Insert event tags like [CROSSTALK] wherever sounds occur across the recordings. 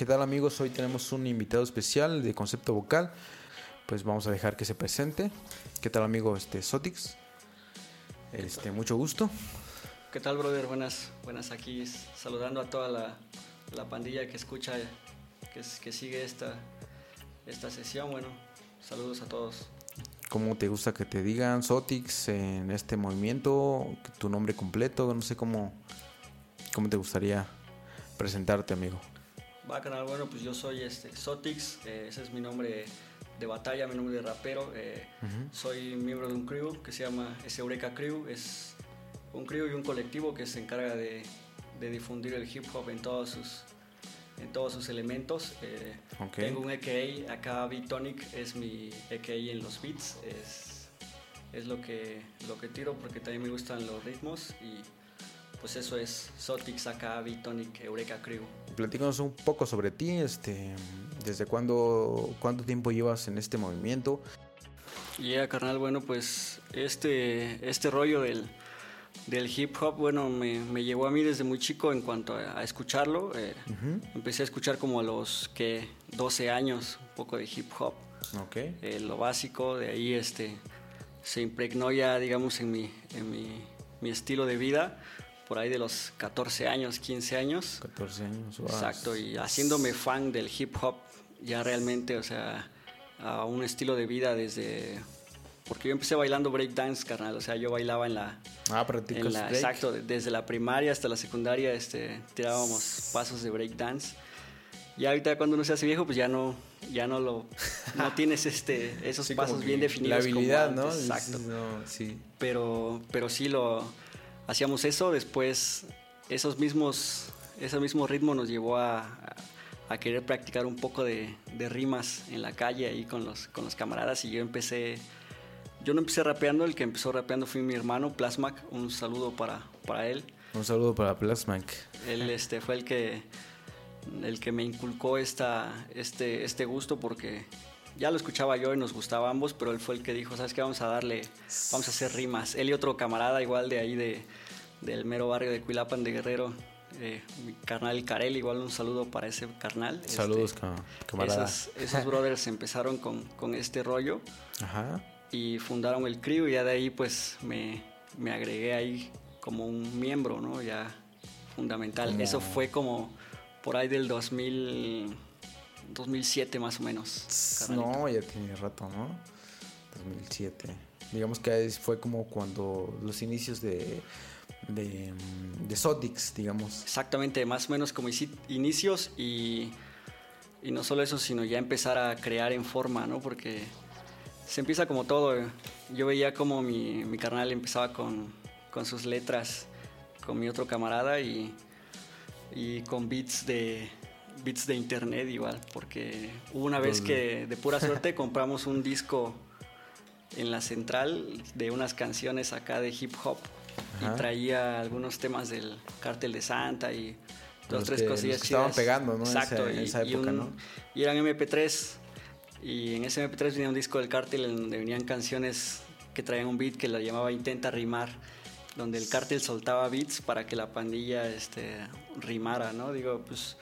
¿Qué tal amigos? Hoy tenemos un invitado especial de concepto vocal. Pues vamos a dejar que se presente. ¿Qué tal amigo este Sotix? Este, mucho gusto. ¿Qué tal brother? Buenas, buenas aquí saludando a toda la, la pandilla que escucha, que, que sigue esta, esta sesión. Bueno, saludos a todos. ¿Cómo te gusta que te digan Sotix en este movimiento? Tu nombre completo, no sé cómo, cómo te gustaría presentarte, amigo. Va, canal, bueno, pues yo soy este, Sotix, eh, ese es mi nombre de batalla, mi nombre de rapero. Eh, soy miembro de un crew que se llama Eureka Crew, es un crew y un colectivo que se encarga de, de difundir el hip hop en todos sus, en todos sus elementos. Eh, tengo un EKA, acá Beatonic es mi EKA en los beats, es, es lo, que, lo que tiro porque también me gustan los ritmos y pues eso es Sotix, acá Beatonic, Eureka Crew. Platícanos un poco sobre ti, este, desde cuándo, cuánto tiempo llevas en este movimiento. Ya, carnal, bueno, pues este, este rollo del del hip hop, bueno, me, me, llegó a mí desde muy chico en cuanto a, escucharlo. Eh, empecé a escuchar como a los que 12 años, un poco de hip hop. Okay. Eh, lo básico, de ahí este, se impregnó ya, digamos, en mi, en mi, mi, estilo de vida, por ahí de los 14 años, 15 años. 14 años, Exacto, y haciéndome fan del hip hop, ya realmente, o sea, a un estilo de vida desde porque yo empecé bailando breakdance, carnal. O sea, yo bailaba en la. Ah, break. Exacto, desde la primaria hasta la secundaria este, tirábamos pasos de breakdance. Y ahorita cuando uno se hace viejo, pues ya no, ya no lo, no [LAUGHS] tienes este, esos pasos bien definidos. La habilidad, ¿no? Exacto. sí. Pero, pero sí lo hacíamos eso. Después, esos mismos, ese mismo ritmo nos llevó a, a querer practicar un poco de, de, rimas en la calle ahí con los, con los camaradas. Y yo empecé yo no empecé rapeando, el que empezó rapeando fue mi hermano Plasmac. Un saludo para, para él. Un saludo para Plasmac. Él este, fue el que, el que me inculcó esta, este, este gusto porque ya lo escuchaba yo y nos gustaba ambos, pero él fue el que dijo, ¿sabes qué? Vamos a darle, vamos a hacer rimas. Él y otro camarada igual de ahí de, del mero barrio de Cuilapan de Guerrero, eh, mi carnal Carel, igual un saludo para ese carnal. Saludos, este, camarada. Esos, esos brothers empezaron con, con este rollo. Ajá y fundaron el CRIO y ya de ahí pues me, me agregué ahí como un miembro, ¿no? Ya fundamental. Eso fue como por ahí del 2000, 2007 más o menos. No, ya tiene rato, ¿no? 2007. Digamos que fue como cuando los inicios de, de, de Sodix, digamos. Exactamente, más o menos como inicios y, y no solo eso, sino ya empezar a crear en forma, ¿no? Porque se empieza como todo. Yo veía como mi, mi carnal empezaba con, con, sus letras con mi otro camarada y, y con beats de, beats de internet igual, porque hubo una vez que de pura suerte [LAUGHS] compramos un disco en la central de unas canciones acá de hip hop y traía algunos temas del Cártel de Santa y dos, tres cosillas que estaban pegando, ¿no? Exacto, esa, época, ¿no? y eran MP3 y en ese MP3 venía un disco del cártel en donde venían canciones que traían un beat que la llamaba Intenta Rimar, donde el cártel soltaba beats para que la pandilla este, rimara, ¿no? Digo, pues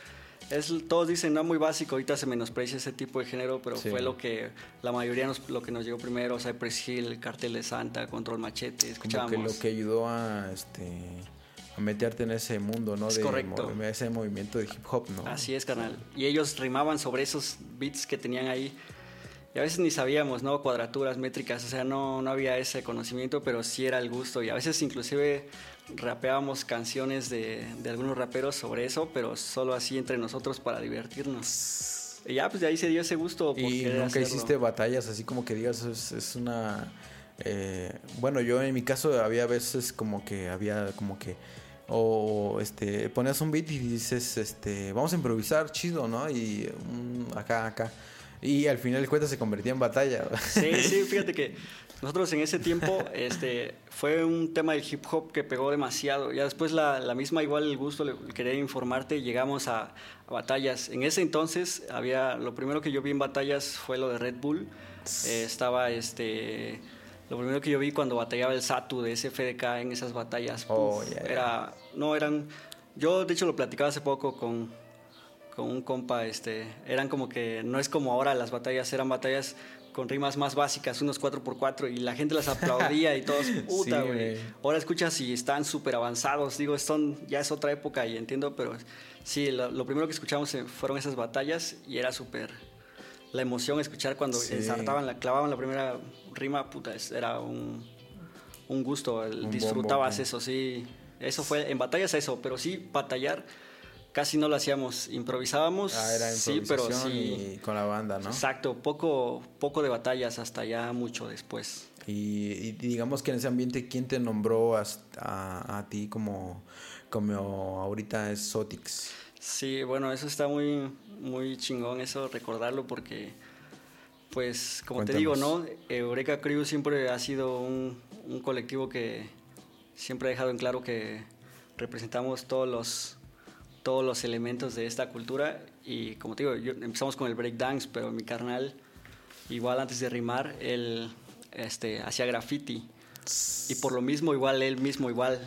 es, todos dicen, no, muy básico, ahorita se menosprecia ese tipo de género, pero fue lo que la mayoría nos, lo que nos llegó primero, Cypress Hill, el Cártel de Santa, Control Machete, escuchábamos. Como que lo que ayudó a, este, a meterte en ese mundo, ¿no? de correcto. ese movimiento de hip hop, ¿no? Así es, carnal. Y ellos rimaban sobre esos beats que tenían ahí. Y a veces ni sabíamos, ¿no? Cuadraturas, métricas, o sea, no, no había ese conocimiento, pero sí era el gusto. Y a veces inclusive rapeábamos canciones de, de algunos raperos sobre eso, pero solo así entre nosotros para divertirnos. Y ya, pues de ahí se dio ese gusto. y nunca hiciste batallas así como que digas, es, es una... Eh, bueno, yo en mi caso había veces como que había como que o este ponías un beat y dices este vamos a improvisar chido no y acá acá y al final el cuento se convertía en batalla sí sí [LAUGHS] fíjate que nosotros en ese tiempo este fue un tema del hip hop que pegó demasiado. Ya después la, la misma igual el gusto le, quería informarte llegamos a, batallas. En ese entonces había lo primero que yo vi en batallas fue lo de Red Bull. Eh, estaba este lo primero que yo vi cuando batallaba el Satu de SFDK en esas batallas, oh, era, no eran, yo de hecho lo platicaba hace poco con, con un compa, este, eran como que, no es como ahora las batallas, eran batallas con rimas más básicas, unos 4x4, y la gente las [LAUGHS] aplaudía y todos, puta, Sí, güey. güey. Ahora escuchas y están súper avanzados, digo, son, ya es otra época y entiendo, pero sí, lo, lo primero que escuchamos eh, fueron esas batallas y era súper la emoción escuchar cuando Sí. ensartaban, la, clavaban la primera rima, puta, era un, un gusto, el- Un disfrutabas bombo, eso, sí, eso fue, en batallas eso, pero sí, batallar casi no lo hacíamos, improvisábamos, Ah, era sí, pero sí, y con la banda, ¿no? exacto, poco, poco de batallas hasta ya mucho después. Y, y digamos que en ese ambiente, ¿quién te nombró hasta- a, a ti como, como ahorita es Sotix? Sí, bueno, eso está muy, muy chingón eso, recordarlo porque, pues, como te digo, ¿no? Eureka Crew siempre ha sido un, un colectivo que siempre ha dejado en claro que representamos todos los, todos los elementos de esta cultura y, como te digo, yo- empezamos con el breakdance, pero mi carnal, igual antes de rimar, él este, hacía graffiti. Y por lo mismo, igual, él mismo, igual.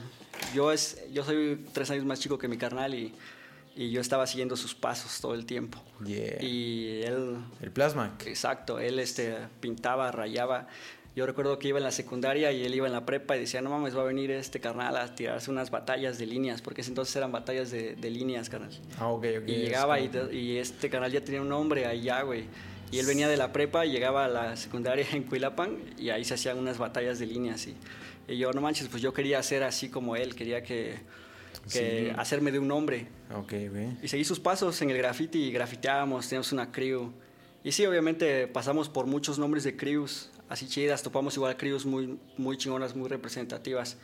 Yo, es, yo soy tres años más chico que mi carnal y, y yo estaba siguiendo sus pasos todo el tiempo. Yeah. Y él, El Plasma. exacto, él este, pintaba, rayaba. Yo recuerdo que iba en la secundaria y él iba en la prepa y decía, no mames, va a venir este carnal a tirarse unas batallas de líneas, porque ese entonces eran batallas de, de líneas, carnal. Ah, ok, ok. Y llegaba y, y este canal ya tenía un nombre allá, güey. Y él venía de la prepa y llegaba a la secundaria en Cuilapan y ahí se hacían unas batallas de líneas. Y, y yo, no manches, pues yo quería ser así como él, quería que, que Sí. hacerme de un nombre. Ok, güey. Y seguí sus pasos en el graffiti y grafiteábamos, teníamos una crew. Y sí, obviamente pasamos por muchos nombres de crews así chidas, topamos igual crews muy, muy chingonas, muy representativas.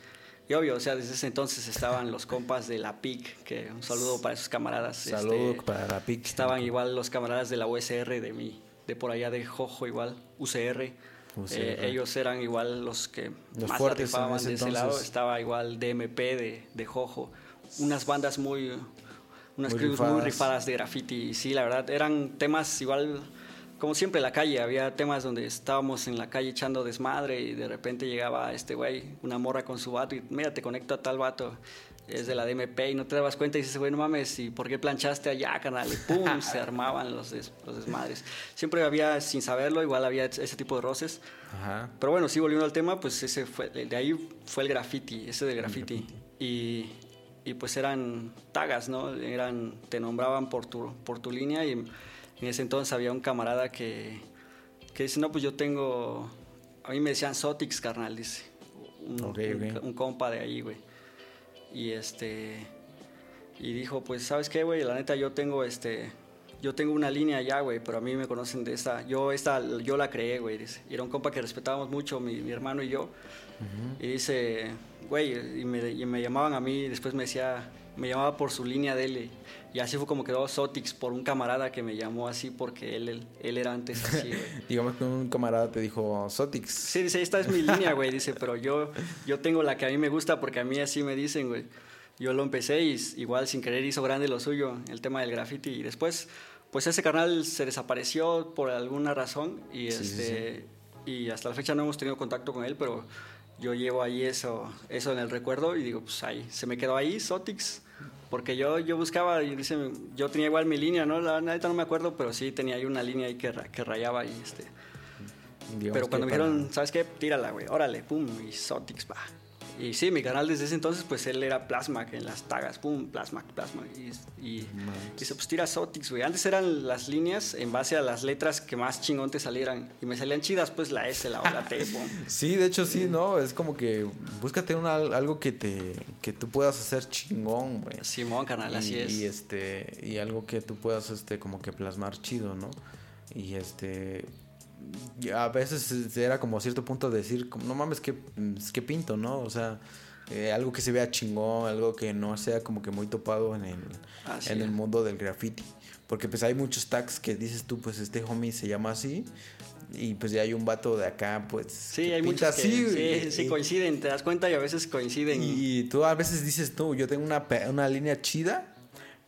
Y obvio, o sea, desde ese entonces estaban los compas de la PIC, que un saludo para esos camaradas. Saludo este, para la PIC. Estaban igual los camaradas de la USR de mí, de por allá de Jojo igual, UCR. UCR. Eh, ellos eran igual los que Los más fuertes rifaban ese de ese entonces. lado. Estaba igual DMP de, de Jojo. Unas bandas muy... Unas Muy crews muy rifadas. de graffiti. Sí, la verdad, eran temas igual... Como siempre en la calle, había temas donde estábamos en la calle echando desmadre y de repente llegaba este güey, una morra con su vato y mira, te conecto a tal vato, es de la DMP y no te dabas cuenta y dices, güey, no mames, ¿y por qué planchaste allá, canal? Y pum, [LAUGHS] se armaban los, des- los desmadres. Siempre había, sin saberlo, igual había ese tipo de roces. Ajá. Pero bueno, sí, volviendo al tema, pues ese fue, de ahí fue el graffiti, ese de graffiti. Y, y pues eran tagas, ¿no? Eran, te nombraban por tu, por tu línea y en ese entonces había un camarada que, que dice, no, pues yo tengo, a mí me decían Sotix, carnal, dice. Un, un- compa de ahí, güey. Y este, y dijo, pues, ¿sabes qué, güey? La neta, yo tengo este... Yo tengo una línea ya, güey, pero a mí me conocen de esta. Yo esta, yo la creé, güey. dice. Y era un compa que respetábamos mucho, mi, mi hermano y yo. Y dice, güey, y me, y me llamaban a mí, y después me decía, me llamaba por su línea de él. Y así fue como quedó Sotix por un camarada que me llamó así porque él, él, él era antes así, güey. [LAUGHS] Digamos que un camarada te dijo Sotix. Sí, dice, esta es mi línea, güey. Dice, pero yo, yo tengo la que a mí me gusta porque a mí así me dicen, güey. Yo lo empecé y igual sin querer hizo grande lo suyo, el tema del graffiti. Y después, pues ese canal se desapareció por alguna razón y, Sí, sí, este, y hasta la fecha no hemos tenido contacto con él, pero yo llevo ahí eso, eso en el recuerdo y digo, pues ahí, se me quedó ahí, Sotix. Porque yo, yo buscaba, y dice, yo tenía igual mi línea, ¿no? La neta no me acuerdo, pero sí tenía ahí una línea ahí que, que rayaba y este... Digamos Pero cuando me para- dijeron, ¿sabes qué? Tírala, güey, órale, pum, y Sotix, va. Y sí, mi canal desde ese entonces, pues él era Plasma, que en las tagas, pum, Plasma, Plasma. Y, y dice, pues tira Sotix, güey. Antes eran las líneas en base a las letras que más chingón te salieran. Y me salían chidas, pues la S, la O, la T, [LAUGHS] pum. Sí, de hecho sí, ¿no? Es como que búscate una, algo que te que tú puedas hacer chingón, güey. Simón, canal, así es. Y este y algo que tú puedas este como que plasmar chido, ¿no? Y este a veces era como cierto punto de decir, no mames, que qué pinto, ¿no? O sea, eh, algo que se vea chingón, algo que no sea como que muy topado en el en el mundo del graffiti. Porque pues hay muchos tags que dices tú, pues este homie se llama así. Y pues ya hay un vato de acá, pues. Sí, que hay muchos que así, sí, güey. sí Y- coinciden, te das cuenta y a veces coinciden. y, y tú a veces dices tú, yo tengo una, una línea chida,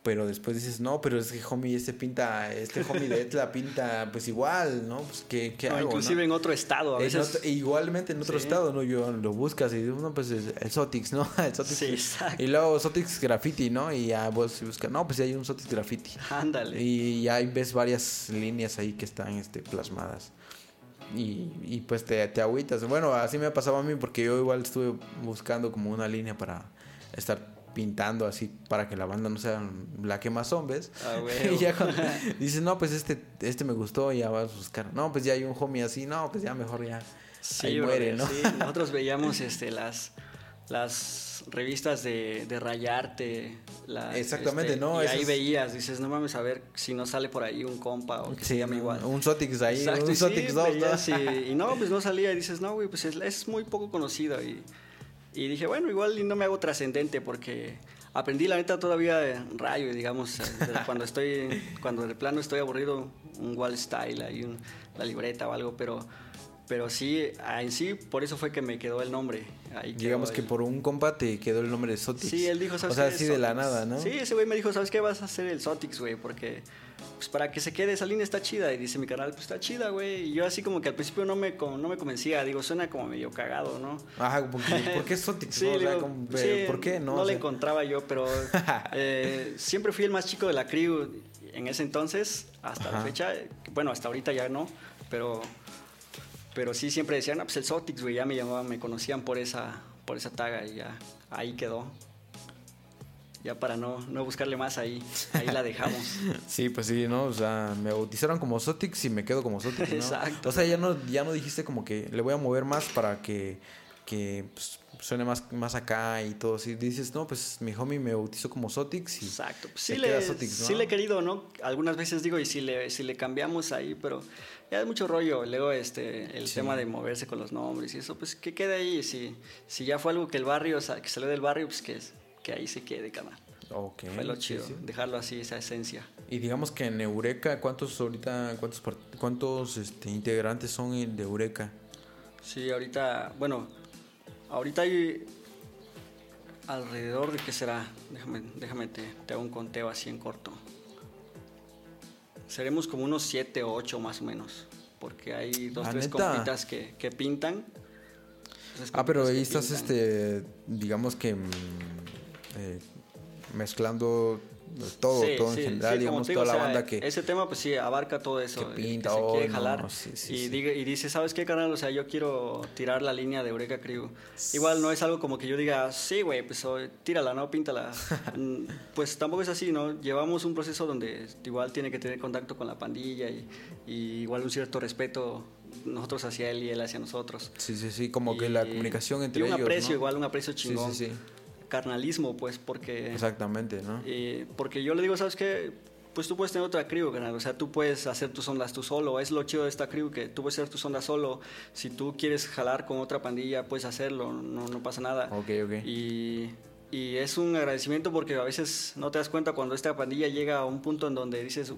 pero después dices, no, pero es que homie, este pinta, este [LAUGHS] homie de Etla pinta pues igual, ¿no? Pues ¿qué, qué No, hago? inclusive no? en otro estado, a En veces. otro- igualmente en otro Sí. estado, ¿no? Yo lo buscas y dices, no, pues es el Sotix, ¿no? [LAUGHS] El Sotix. Sí, exacto. Y luego Sotix Graffiti, ¿no? Y ya vos buscas, no, pues hay un Sotix Graffiti. Ándale. Y ya ves varias líneas ahí que están este, plasmadas. Y, y pues te, te agüitas. Bueno, así me ha pasado a mí porque yo igual estuve buscando como una línea para estar pintando así para que la banda no sea la que más hombres. Ah, [LAUGHS] y ya cuando [LAUGHS] dices, no, pues este, este me gustó, ya vas a buscar. No, pues ya hay un homie así, no, pues ya mejor ya. Sí, ahí muere, ¿no? sí. [LAUGHS] Nosotros veíamos este, las, las revistas de, de rayarte. Exactamente, este, ¿no? Y ahí veías, dices, no mames, a ver si no sale por ahí un compa o que se Sí, llame ¿no? igual. Un Sotix ahí, Exacto, un y sí, Sotix 2, ¿no? y no, pues no salía y dices, no, güey, pues es, es muy poco conocido. Y, y dije, bueno, igual y no me hago trascendente porque aprendí la neta todavía de rayo, digamos, eh, cuando estoy, cuando de plano estoy aburrido, un wall style, ahí un- la libreta o algo, pero, pero sí, ah, en sí, por eso fue que me quedó el nombre. Ahí Digamos el- que por un compa te quedó el nombre de Sotix. Sí, él dijo, ¿sabes O sea, así de la nada, ¿no? Sí, ese güey me dijo, ¿sabes qué? Vas a hacer el Sotix, güey, porque pues para que se quede esa línea está chida. Y dice mi canal, pues está chida, güey. Y yo así como que al principio no me, no me convencía, digo, suena como medio cagado, ¿no? Ajá, porque, ¿por qué Sotix? [LAUGHS] Sí, no? O sea, digo, como, sí, ¿Por qué? No, No O le encontraba yo, pero [LAUGHS] eh, siempre fui el más chico de la crew en ese entonces, hasta la fecha. Bueno, hasta ahorita ya no, pero, pero sí siempre decían, ah, pues el Sotix, güey, ya me llamaban, me conocían por esa, por esa taga y ya ahí quedó. Ya para no, no buscarle más ahí, ahí la dejamos. [LAUGHS] Sí, pues sí, ¿no? O sea, me bautizaron como Sotix y me quedo como Sotix, ¿no? Exacto. O sea, ya no, ya no dijiste como que le voy a mover más para que, que pues, suene más, más acá y todo así. Dices, no, pues mi homie me bautizó como Sotix y... Exacto. Pues sí, queda le, Sotix, ¿no? sí le he querido, ¿no? Algunas veces digo, y si le, si le cambiamos ahí, pero ya es mucho rollo. Luego este, el Sí. tema de moverse con los nombres y eso, pues que quede ahí. Si, si ya fue algo que el barrio, o sea, que salió del barrio, pues que, que ahí se quede, canal. Fue lo chido, sí. dejarlo así, esa esencia. Y digamos que en Eureka, ¿cuántos ahorita, cuántos, cuántos este, integrantes son de Eureka? Sí, ahorita, bueno, ahorita hay alrededor de qué será, déjame, déjame te, te hago un conteo así en corto. Seremos como unos siete o ocho más o menos, porque hay dos, ¿Ah, tres neta? compitas que, que pintan. Ah, pero ahí estás, pintan. este, digamos que mm, eh, mezclando todo, Sí, todo en general, sí, digamos, digo, toda la o sea, banda que... Ese tema, pues sí, abarca todo eso. que pinta, se oh, quiere jalar. y, diga- y dice, ¿sabes qué, carnal? O sea, yo quiero tirar la línea de Eureka Crew. Igual no es algo como que yo diga, sí, güey, pues oh, tírala, ¿no? Píntala. [LAUGHS] Mm, pues tampoco es así, ¿no? Llevamos un proceso donde igual tiene que tener contacto con la pandilla y, y igual un cierto respeto nosotros hacia él y él hacia nosotros. Sí, sí, sí, como que la comunicación entre y un ellos, aprecio, ¿no? igual un aprecio Sí, chingón. sí, sí, Carnalismo, pues, porque... exactamente, ¿no? Eh, porque yo le digo, ¿sabes qué? Pues tú puedes tener otra crew, carnal. O sea, tú puedes hacer tus ondas tú solo. Es lo chido de esta crew, que tú puedes hacer tus ondas solo. Si tú quieres jalar con otra pandilla, puedes hacerlo. No, no pasa nada. Ok, ok. Y, y es un agradecimiento porque a veces no te das cuenta cuando esta pandilla llega a un punto en donde dices,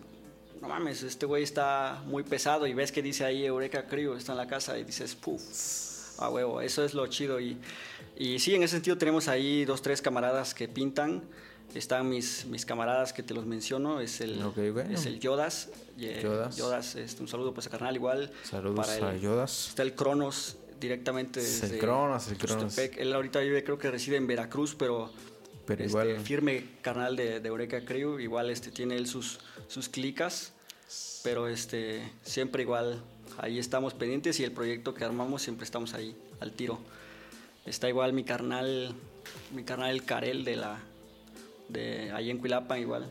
no mames, este güey está muy pesado y ves que dice ahí Eureka Crew, está en la casa y dices, puf, a huevo, eso es lo chido. Y, y sí, en ese sentido tenemos ahí dos, tres camaradas que pintan. Están mis, mis camaradas que te los menciono, es el, Ok, bueno. es el Yodas. y, eh, Yodas. Yodas, este, un saludo pues a carnal igual. Saludos para a el- Yodas. Está el Cronos directamente Es desde el Cronos, el Cronos. Él ahorita vive, creo que reside en Veracruz, pero, Pero este, igual- firme carnal de, de Eureka Crew. Igual este, tiene él sus, sus clicas, pero este, siempre igual ahí estamos pendientes y el proyecto que armamos siempre estamos ahí al tiro. Está igual mi carnal, mi carnal el Carel de la de ahí en Cuilapan igual.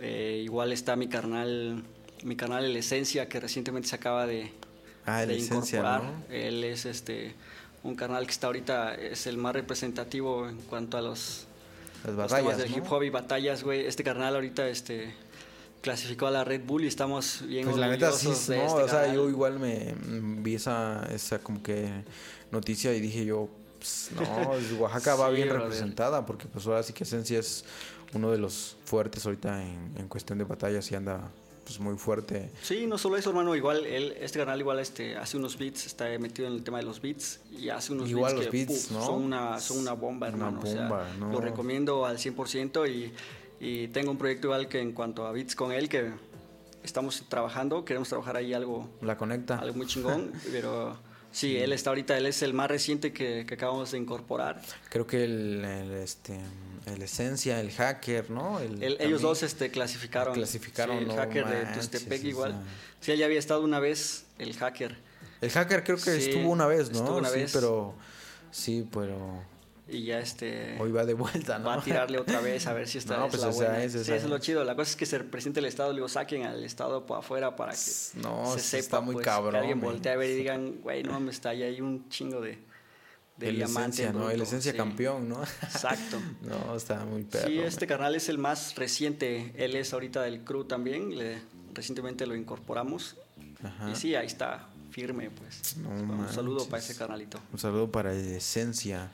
Eh, igual está mi carnal, mi carnal el Esencia que recientemente se acaba de, Ah, de esencia, incorporar. ¿no? Él es este un carnal que está ahorita es el más representativo en cuanto a los, Las los temas batallas, del ¿no? hip hop y batallas, güey. Este carnal ahorita este clasificó a la Red Bull y estamos bien Pues la neta sí, no, este o sea, carnal. yo igual me vi esa, esa como que noticia y dije yo, pues, no, [LAUGHS] Oaxaca va Sí, bien brother. representada porque pues ahora sí que Esencia es uno de los fuertes ahorita en, en cuestión de batallas y anda pues muy fuerte. Sí, no solo eso, hermano, igual él, este canal igual este hace unos beats, está metido en el tema de los beats y hace unos Igual beats los que beats, puf, ¿no? son una son una bomba, Una hermano, o sea, bomba, ¿no? lo recomiendo al 100% y Y tengo un proyecto igual que en cuanto a beats con él, que estamos trabajando, queremos trabajar ahí algo. La conecta. Algo muy chingón, [LAUGHS] pero sí, él está ahorita, él es el más reciente que, que acabamos de incorporar. Creo que el, el, este, el Esencia, el hacker, ¿no? El, El- ellos dos este, clasificaron. Clasificaron, Sí, el no hacker de manches, Tustepec o igual. Sí, él ya había estado una vez, el hacker. El hacker creo que Sí, estuvo una vez, ¿no? estuvo una sí, vez. pero sí, pero Y ya este. hoy va de vuelta, ¿no? Va a tirarle otra vez a ver si esta No, es pues, la o sea, buena. es- sí, esa eso es lo chido. La cosa es que se presente el Estado, digo, saquen al Estado por afuera para que No, se sepa, está muy pues, cabrón, que alguien voltee a ver y digan, güey, no mames, está ahí hay un chingo de, de el diamante. esencia, ¿no? El bruto". esencia Sí, campeón, ¿no? Exacto. [LAUGHS] no, está muy perro. sí, este carnal es el más reciente. Él es ahorita del crew también. Le, recientemente lo incorporamos. Ajá. Y sí, ahí está, firme, pues. No un saludo para ese carnalito. Un saludo para Esencia.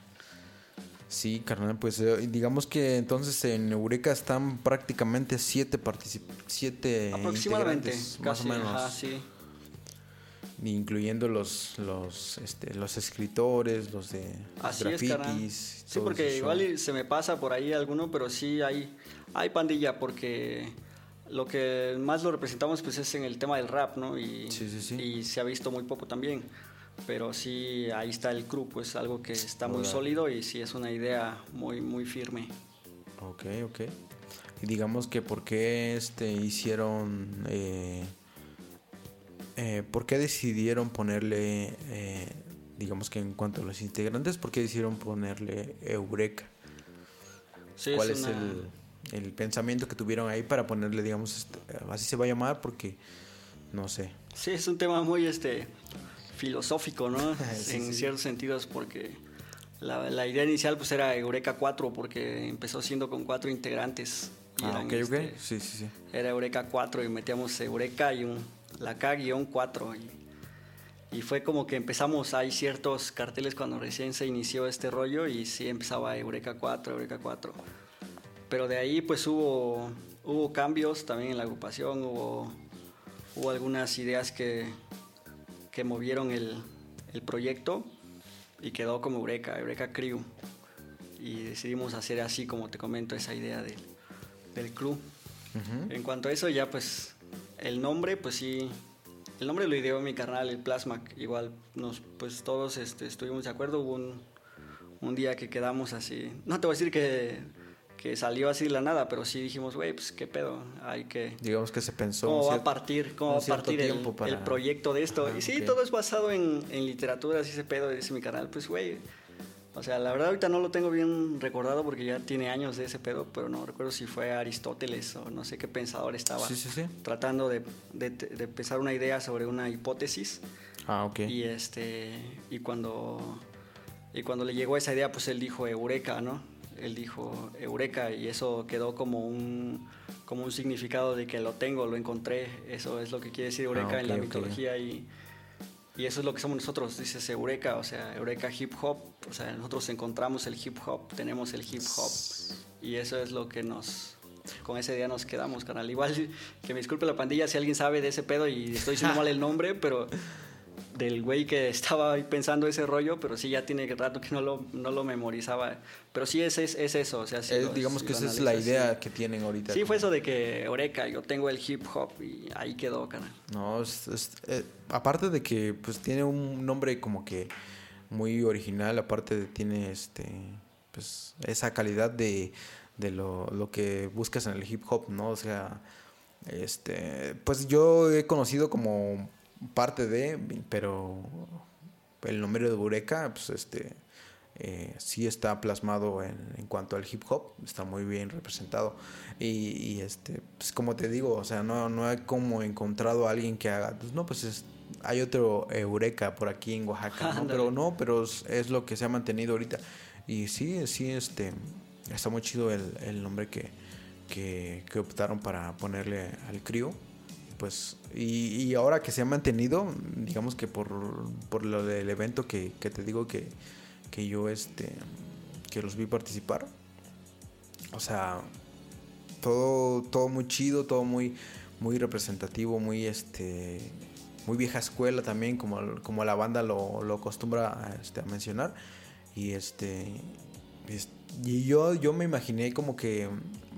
Sí, carnal, pues eh, digamos que entonces en Eureka están prácticamente siete particip siete Aproximadamente, casi, más o menos, ajá, sí. incluyendo los los este, los escritores, los de Así es, carnal. grafitis. Sí, porque igual se me pasa por ahí alguno, pero sí hay, hay pandilla porque lo que más lo representamos pues es en el tema del rap, ¿no? Y, Sí, sí, sí. y se ha visto muy poco también. Pero sí, ahí está el crew, pues algo que está muy sólido y sí es una idea muy, muy firme. Ok, ok. Y digamos que por qué este hicieron eh, eh, ¿por qué decidieron ponerle eh, digamos que en cuanto a los integrantes, por qué decidieron ponerle Eureka? Sí, ¿Cuál es, una- el, el pensamiento que tuvieron ahí para ponerle, digamos, este, así se va a llamar? Porque, no sé. Sí, es un tema muy este filosófico, ¿no? [LAUGHS] Sí, en sí. ciertos sentidos, porque la, la idea inicial pues era Eureka 4, porque empezó siendo con cuatro integrantes. y Ah, ok. este, Sí, sí, sí. Era Eureka 4 y metíamos Eureka y un, la K-4. Y, y fue como que empezamos, hay ciertos carteles cuando recién se inició este rollo y sí empezaba Eureka 4, Eureka 4. Pero de ahí pues hubo, hubo cambios también en la agrupación, hubo, hubo algunas ideas que, que movieron el, el proyecto y quedó como Eureka, Eureka Crew. Y decidimos hacer así, como te comento, esa idea del, del crew. Ujú. En cuanto a eso, ya pues el nombre, pues sí, el nombre lo ideó mi carnal, el Plasmac. Igual nos, pues todos este, estuvimos de acuerdo. Hubo un, un día que quedamos así. No te voy a decir que, que salió así de la nada, pero sí dijimos, güey, pues qué pedo, hay que. Digamos que se pensó. ¿Cómo va a partir, cómo va a partir el, tiempo para- el proyecto de esto? Ajá, y sí, todo es basado en, en literatura, así ese pedo, dice mi canal. Pues, güey, o sea, la verdad ahorita no lo tengo bien recordado porque ya tiene años de ese pedo, pero no recuerdo si fue Aristóteles o no sé qué pensador estaba Sí, sí, sí. tratando de, de, de pensar una idea sobre una hipótesis. Ah, ok. Y este y cuando y cuando le llegó esa idea, pues él dijo eureka, ¿no? Él dijo eureka y eso quedó como un como un significado de que lo tengo, lo encontré. Eso es lo que quiere decir eureka Ah, en la mitología y y eso es lo que somos nosotros, dices Eureka, o sea, Eureka Hip Hop, o sea, nosotros encontramos el hip hop, tenemos el hip hop, y eso es lo que nos, con ese día nos quedamos, canal. Igual que me disculpe la pandilla si alguien sabe de ese pedo y estoy diciendo [LAUGHS] mal el nombre, pero del güey que estaba pensando ese rollo, pero sí ya tiene rato que no lo, no lo memorizaba. Pero sí es, es, es eso, o sea, si Eh, digamos si que esa es la idea sí. que tienen ahorita. Sí, fue eso de que Eureka, yo tengo el hip hop y ahí quedó, canal. No, es- es- eh, aparte de que pues tiene un nombre como que muy original, aparte de tiene este pues esa calidad de, de lo, lo que buscas en el hip hop, ¿no? O sea, este pues yo he conocido como parte de, pero el nombre de Eureka, pues este eh, sí está plasmado en, en cuanto al hip hop, está muy bien representado. Y, y, este, pues como te digo, o sea, no, no hay como encontrado a alguien que haga, pues no, pues es, hay otro Eureka por aquí en Oaxaca, ¿no? [LAUGHS] Pero no, pero es, es lo que se ha mantenido ahorita. Y sí, sí, este, está muy chido el, el nombre que, que, que optaron para ponerle al crío. Pues, y, ahora que se ha mantenido, digamos que por, por lo del evento que, te digo que, que yo este que los vi participar. O sea, todo, todo muy chido, todo muy, muy representativo, muy este muy vieja escuela también, como, como la banda lo, lo acostumbra este, a mencionar. Y este Y yo, yo me imaginé como que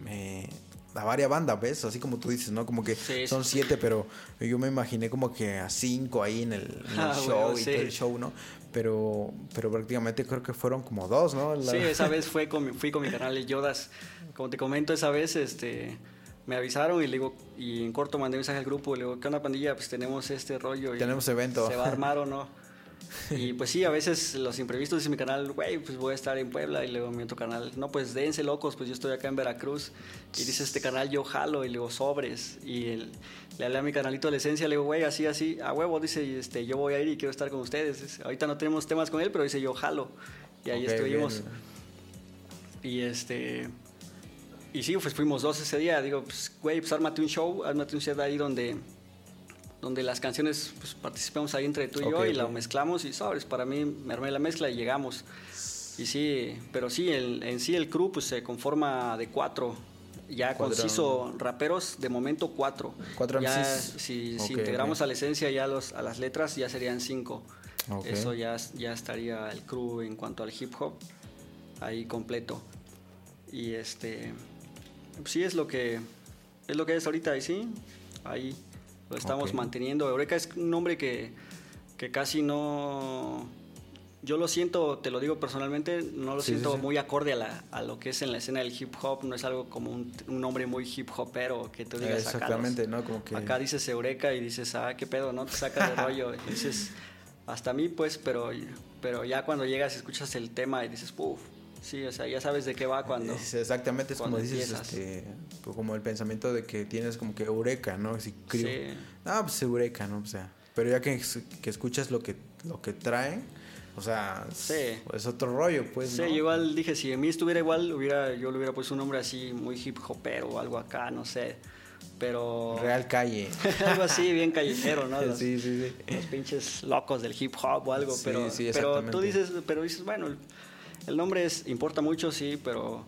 me a varias bandas, ¿ves? Así como tú dices, ¿no? Como que son siete, pero yo me imaginé como que a cinco ahí en el, [LAUGHS] ah, show y todo el show, ¿no? Pero, pero prácticamente creo que fueron como dos, ¿no? Sí, esa [LAUGHS] vez fue con, fui con mi canal de Yodas. Como te comento, esa vez este, me avisaron y le digo, y en corto mandé un mensaje al grupo, le digo, ¿qué onda pandilla? Pues tenemos este rollo. Y tenemos evento. ¿Se va a armar o no? [LAUGHS] [LAUGHS] Y pues sí, a veces los imprevistos dice mi canal, güey, pues voy a estar en Puebla y luego mi otro canal, no, pues dense locos, pues yo estoy acá en Veracruz. Y dice este canal, yo jalo y le digo sobres. Y le hablé a mi canalito de la esencia, le digo, güey, así, así, a huevo, dice, este, yo voy a ir y quiero estar con ustedes. Ahorita no tenemos temas con él, pero dice, yo jalo. Y ahí estuvimos. Y este. Y sí, pues fuimos dos ese día. Digo, pues, güey, pues ármate un show, ármate un set ahí donde donde las canciones pues, participamos ahí entre tú y yo y la mezclamos y sabes, para mí me armé la mezcla y llegamos. Y sí, pero sí, en sí el crew pues, se conforma de cuatro. Ya conciso raperos, de momento cuatro. Cuatro ya, Si, si integramos a la esencia ya los, a las letras, ya serían cinco. Eso ya, ya estaría el crew en cuanto al hip hop ahí completo. Y este, pues, sí es lo que es lo que es ahorita y sí, ahí lo estamos manteniendo. Eureka es un nombre que, que, casi no... Yo lo siento, te lo digo personalmente, no lo siento muy acorde a, la, a, lo que es en la escena del hip hop. No es algo como un, un nombre muy hip hopero que tú digas Exactamente, acá, ¿no? Como que... acá dices Eureka y dices, ah, qué pedo, ¿no? Te sacas de [LAUGHS] rollo. y dices, hasta a mí, pues, pero, pero ya cuando llegas y escuchas el tema y dices, uff, Sí, o sea, ya sabes de qué va cuando. exactamente, es como dices, este, como el pensamiento de que tienes como que eureka, ¿no? Si sí. Ah, pues eureka, ¿no? O sea, pero ya que, que escuchas lo que, lo que trae, o sea, es otro rollo, pues. Sí, igual dije, si a mí estuviera igual, hubiera, yo le hubiera puesto un nombre así muy hip hopero o algo acá, no sé. Pero. Real calle. [LAUGHS] algo así, bien callejero, ¿no? [LAUGHS] sí, sí, sí. Los pinches locos del hip hop o algo, pero, pero tú dices, pero dices, bueno, el nombre es, importa mucho, sí, pero,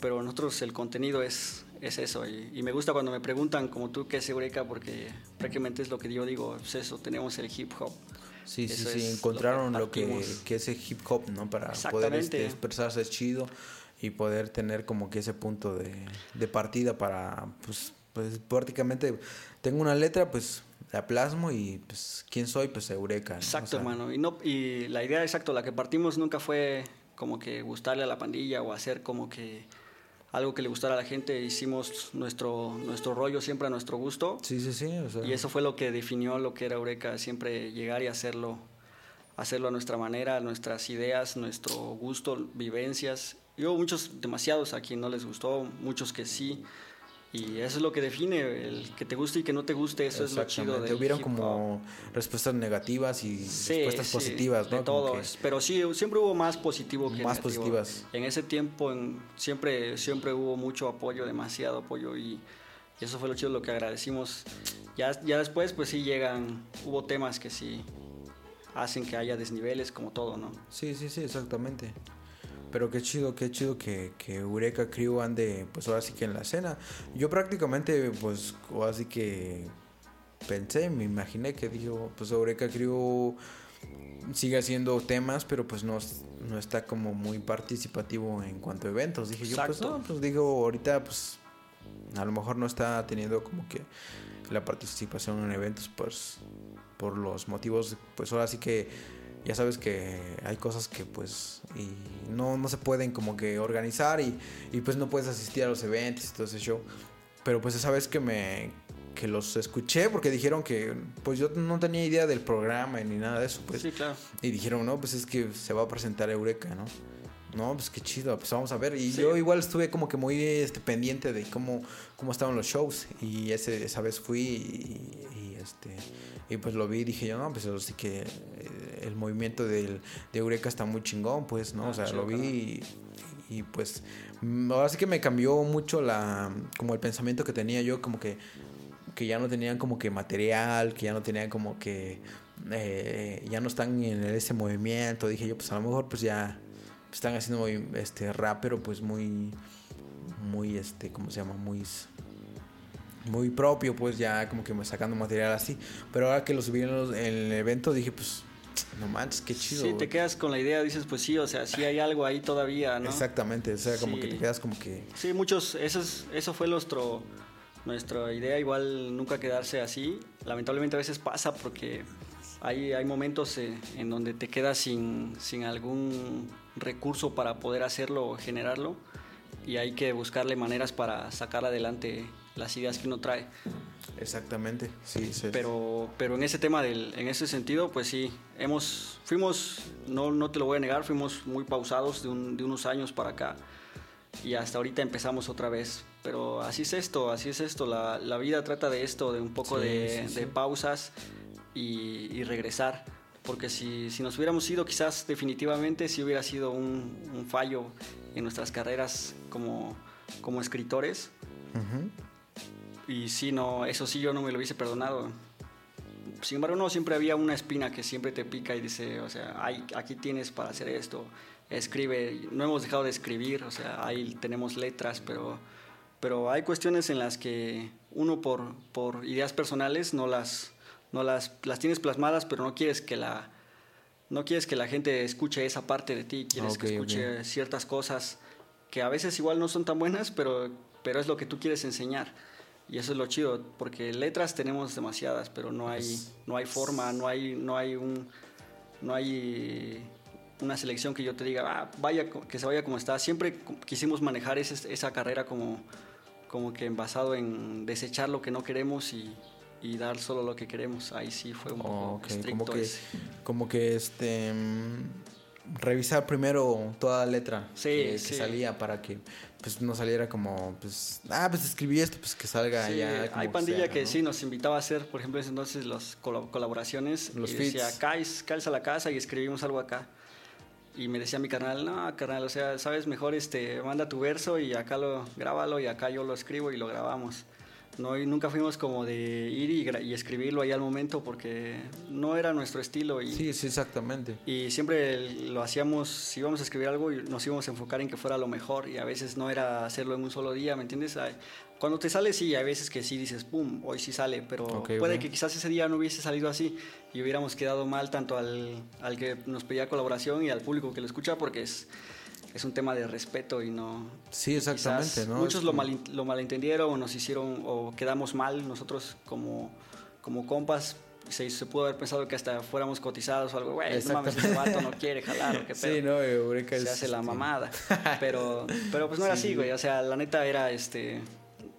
pero nosotros el contenido es, es eso. Y, me gusta cuando me preguntan, como tú, qué es Eureka, porque prácticamente es lo que yo digo, es eso, tenemos el hip hop. Sí, sí, sí, encontraron lo que, es el hip hop, ¿no? Para poder este, expresarse chido y poder tener como que ese punto de, de partida para, pues, pues prácticamente tengo una letra, pues la plasmo y pues quién soy, pues Eureka. Exacto, hermano. Y, no, y la idea, exacto, la que partimos nunca fue como que gustarle a la pandilla o hacer como que algo que le gustara a la gente. Hicimos nuestro, nuestro rollo siempre a nuestro gusto. Sí, sí, sí. Y eso fue lo que definió lo que era Eureka, siempre llegar y hacerlo, hacerlo a nuestra manera, nuestras ideas, nuestro gusto, vivencias. Y hubo muchos, demasiados a quien no les gustó, muchos que sí. Y eso es lo que define, el que te guste y que no te guste, eso es lo chido de Hubieron como respuestas negativas y respuestas positivas, ¿no? De todos, pero sí, siempre hubo más positivo que Más positivas. En ese tiempo en, siempre, siempre hubo mucho apoyo, demasiado apoyo y, eso fue lo chido, lo que agradecimos. Ya, ya después, pues sí llegan, hubo temas que sí hacen que haya desniveles, como todo, ¿no? Sí, sí, sí, exactamente. Pero qué chido, qué chido que, que Eureka Crew ande, pues ahora sí que en la escena. Yo prácticamente, pues, así que pensé, me imaginé que dijo, pues Eureka Crew sigue haciendo temas, pero pues no, no está como muy participativo en cuanto a eventos. Dije yo, pues no, pues digo, ahorita pues a lo mejor no está teniendo como que la participación en eventos, pues por los motivos, pues ahora sí que ya sabes que hay cosas que pues y no, no se pueden como que organizar y, y, pues no puedes asistir a los eventos y todo ese show. Pero pues esa vez que me que los escuché porque dijeron que pues yo no tenía idea del programa ni nada de eso pues. Sí, claro. Y dijeron, "No, pues es que se va a presentar Eureka, ¿no?" No, pues qué chido, pues vamos a ver. Y yo igual estuve como que muy este, pendiente de cómo, cómo estaban los shows. Y ese, esa vez fui y, este y pues lo vi y dije yo, no, pues sí que el movimiento del, de Eureka está muy chingón, pues, ¿no? o sea, lo vi y, pues mm, ahora sí que me cambió mucho la como el pensamiento que tenía yo, como que, que ya no tenían como que material, que ya no tenían como que eh, ya no están en ese movimiento. Dije yo, pues a lo mejor pues ya están haciendo este rap, pero pues muy, muy, este, ¿cómo se llama? Muy, muy propio, pues ya como que me sacando material así. Pero ahora que lo subí en, el evento dije, pues no manches, qué chido. Sí, te quedas con la idea, dices, pues sí, o sea, sí hay algo ahí todavía, ¿no? Exactamente, o sea, como Sí. que te quedas como que... Sí, muchos, eso, es, eso fue nuestro, nuestra idea, igual nunca quedarse así. Lamentablemente a veces pasa porque hay, hay momentos eh, en donde te quedas sin, sin algún recurso para poder hacerlo o generarlo y hay que buscarle maneras para sacar adelante las ideas que uno trae. Exactamente, sí, sí. Pero, pero en ese tema, del, en ese sentido, pues sí, hemos, fuimos, no, no te lo voy a negar, fuimos muy pausados de, un- de unos años para acá y hasta ahorita empezamos otra vez. Pero así es esto, así es esto, la, la vida trata de esto, de un poco Sí, de, sí, de sí. pausas y, y regresar. Porque si, si nos hubiéramos ido, quizás definitivamente sí hubiera sido un, un fallo en nuestras carreras como, como escritores. Ujú. Y sí, no, eso sí yo no me lo hubiese perdonado. Sin embargo, no, siempre había una espina que siempre te pica y dice, o sea, "Ay, aquí tienes para hacer esto, escribe. No hemos dejado de escribir, o sea, ahí tenemos letras, pero, pero hay cuestiones en las que uno por, por ideas personales no las, no las, las tienes plasmadas, pero no quieres que la, no quieres que la gente escuche esa parte de ti, quieres Ok, que escuche ok. ciertas cosas que a veces igual no son tan buenas, pero, pero es lo que tú quieres enseñar. Y eso es lo chido, porque letras tenemos demasiadas, pero no hay, no hay forma, no hay, no hay un, no hay una selección que yo te diga, ah, vaya, que se vaya como está. Siempre quisimos manejar ese- esa carrera como, como que basado en desechar lo que no queremos y, y dar solo lo que queremos. Ahí sí fue un poco Ok, estricto. como que, ese. como que este mm, revisar primero toda la letra Sí, que, salía para que pues no saliera como pues ah pues escribí esto pues que salga Sí, ya hay pandilla sea, que ¿no? sí nos invitaba a hacer, por ejemplo, en ese entonces las colaboraciones. Los y decía, feats. "Caes- caes a la casa y escribimos algo acá. Y me decía mi carnal, no, carnal, o sea, sabes, mejor este, manda tu verso y acá lo, grábalo y acá yo lo escribo y lo grabamos. No, y nunca fuimos como de ir y, escribirlo ahí al momento porque no era nuestro estilo y, sí sí exactamente. y siempre lo hacíamos, si íbamos a escribir algo, y nos íbamos a enfocar en que fuera lo mejor y a veces no era hacerlo en un solo día, ¿me entiendes? Cuando te sale, sí, hay veces que sí dices, pum, hoy sí sale, pero puede que quizás ese día no hubiese salido así y hubiéramos quedado mal tanto al, al que nos pedía colaboración y al público que lo escucha porque es, es un tema de respeto y no... sí exactamente no Muchos lo, mal, lo malentendieron o nos hicieron o quedamos mal nosotros como, como compas. Se, se pudo haber pensado que hasta fuéramos cotizados o algo, güey, no mames, ese vato no quiere jalar, o [LAUGHS] qué pedo sí no Eureka se hace la este, mamada. [LAUGHS] Pero, pero pues no era Sí. así, güey. O sea, la neta era este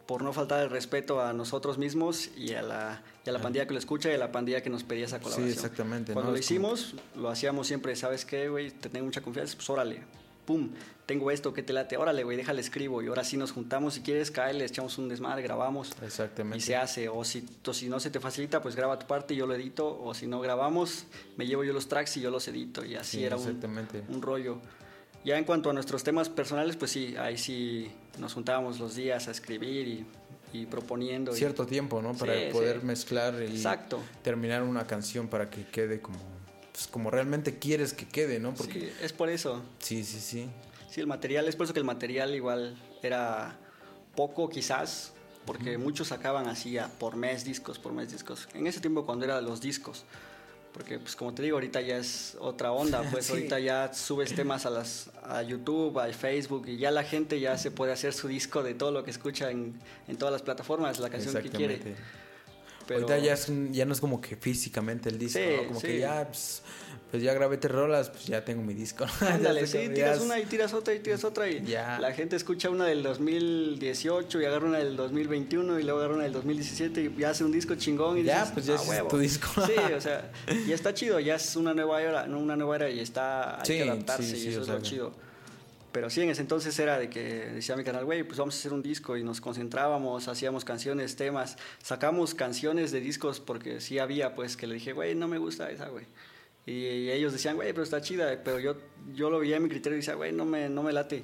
por no faltar el respeto a nosotros mismos y a la, y a la pandilla que lo escucha y a la pandilla que nos pedía esa colaboración. exactamente, Cuando ¿no? lo hicimos, lo hacíamos siempre, ¿sabes qué, güey? Te tengo mucha confianza, pues órale. Pum, tengo esto que te late, órale, güey, déjale escribo. Y ahora sí nos juntamos, si quieres, cae, le echamos un desmadre, grabamos. exactamente Y se hace, o si, o si no se te facilita, pues graba tu parte y yo lo edito, o si no grabamos, me llevo yo los tracks y yo los edito, y así Sí, era un, un rollo. Ya en cuanto a nuestros temas personales, pues sí, ahí sí nos juntábamos los días a escribir y, y proponiendo. y- cierto tiempo no para Sí, poder sí. mezclar y Exacto. terminar una canción para que quede como pues, como realmente quieres que quede no porque Sí, es por eso. sí sí sí, Sí, el material, es por eso que el material igual era poco quizás, porque muchos sacaban así a por mes discos, por mes discos. En ese tiempo cuando era los discos. Porque pues como te digo, ahorita ya es otra onda, [LAUGHS] pues Sí. ahorita ya subes temas a las a YouTube, a Facebook y ya la gente ya se puede hacer su disco de todo lo que escucha en, en todas las plataformas, la canción que quiere. Pero ahorita ya es ya no es como que físicamente el disco Sí, ¿no? como sí. que ya pues, pues ya grabé tres rolas pues ya tengo mi disco [LAUGHS] Ándale, sí, tiras una y tiras otra y tiras otra y Ya. la gente escucha una del 2018 y agarra una del 2021 y luego agarra una del 2017 y ya hace un disco chingón y Ya, dices, pues ya "Ah, es huevo". tu disco. [LAUGHS] Sí, o sea, ya está chido, ya es una nueva era, no, una nueva era y está, hay Sí, que adaptarse y eso es lo chido. Pero sí, en ese entonces era de que decía mi canal, güey, pues vamos a hacer un disco y nos concentrábamos, hacíamos canciones, temas, sacamos canciones de discos porque sí había, pues que le dije, güey, no me gusta esa, güey. Y ellos decían, güey, pero está chida, pero yo, yo lo veía en mi criterio y decía, güey, no me, no me late.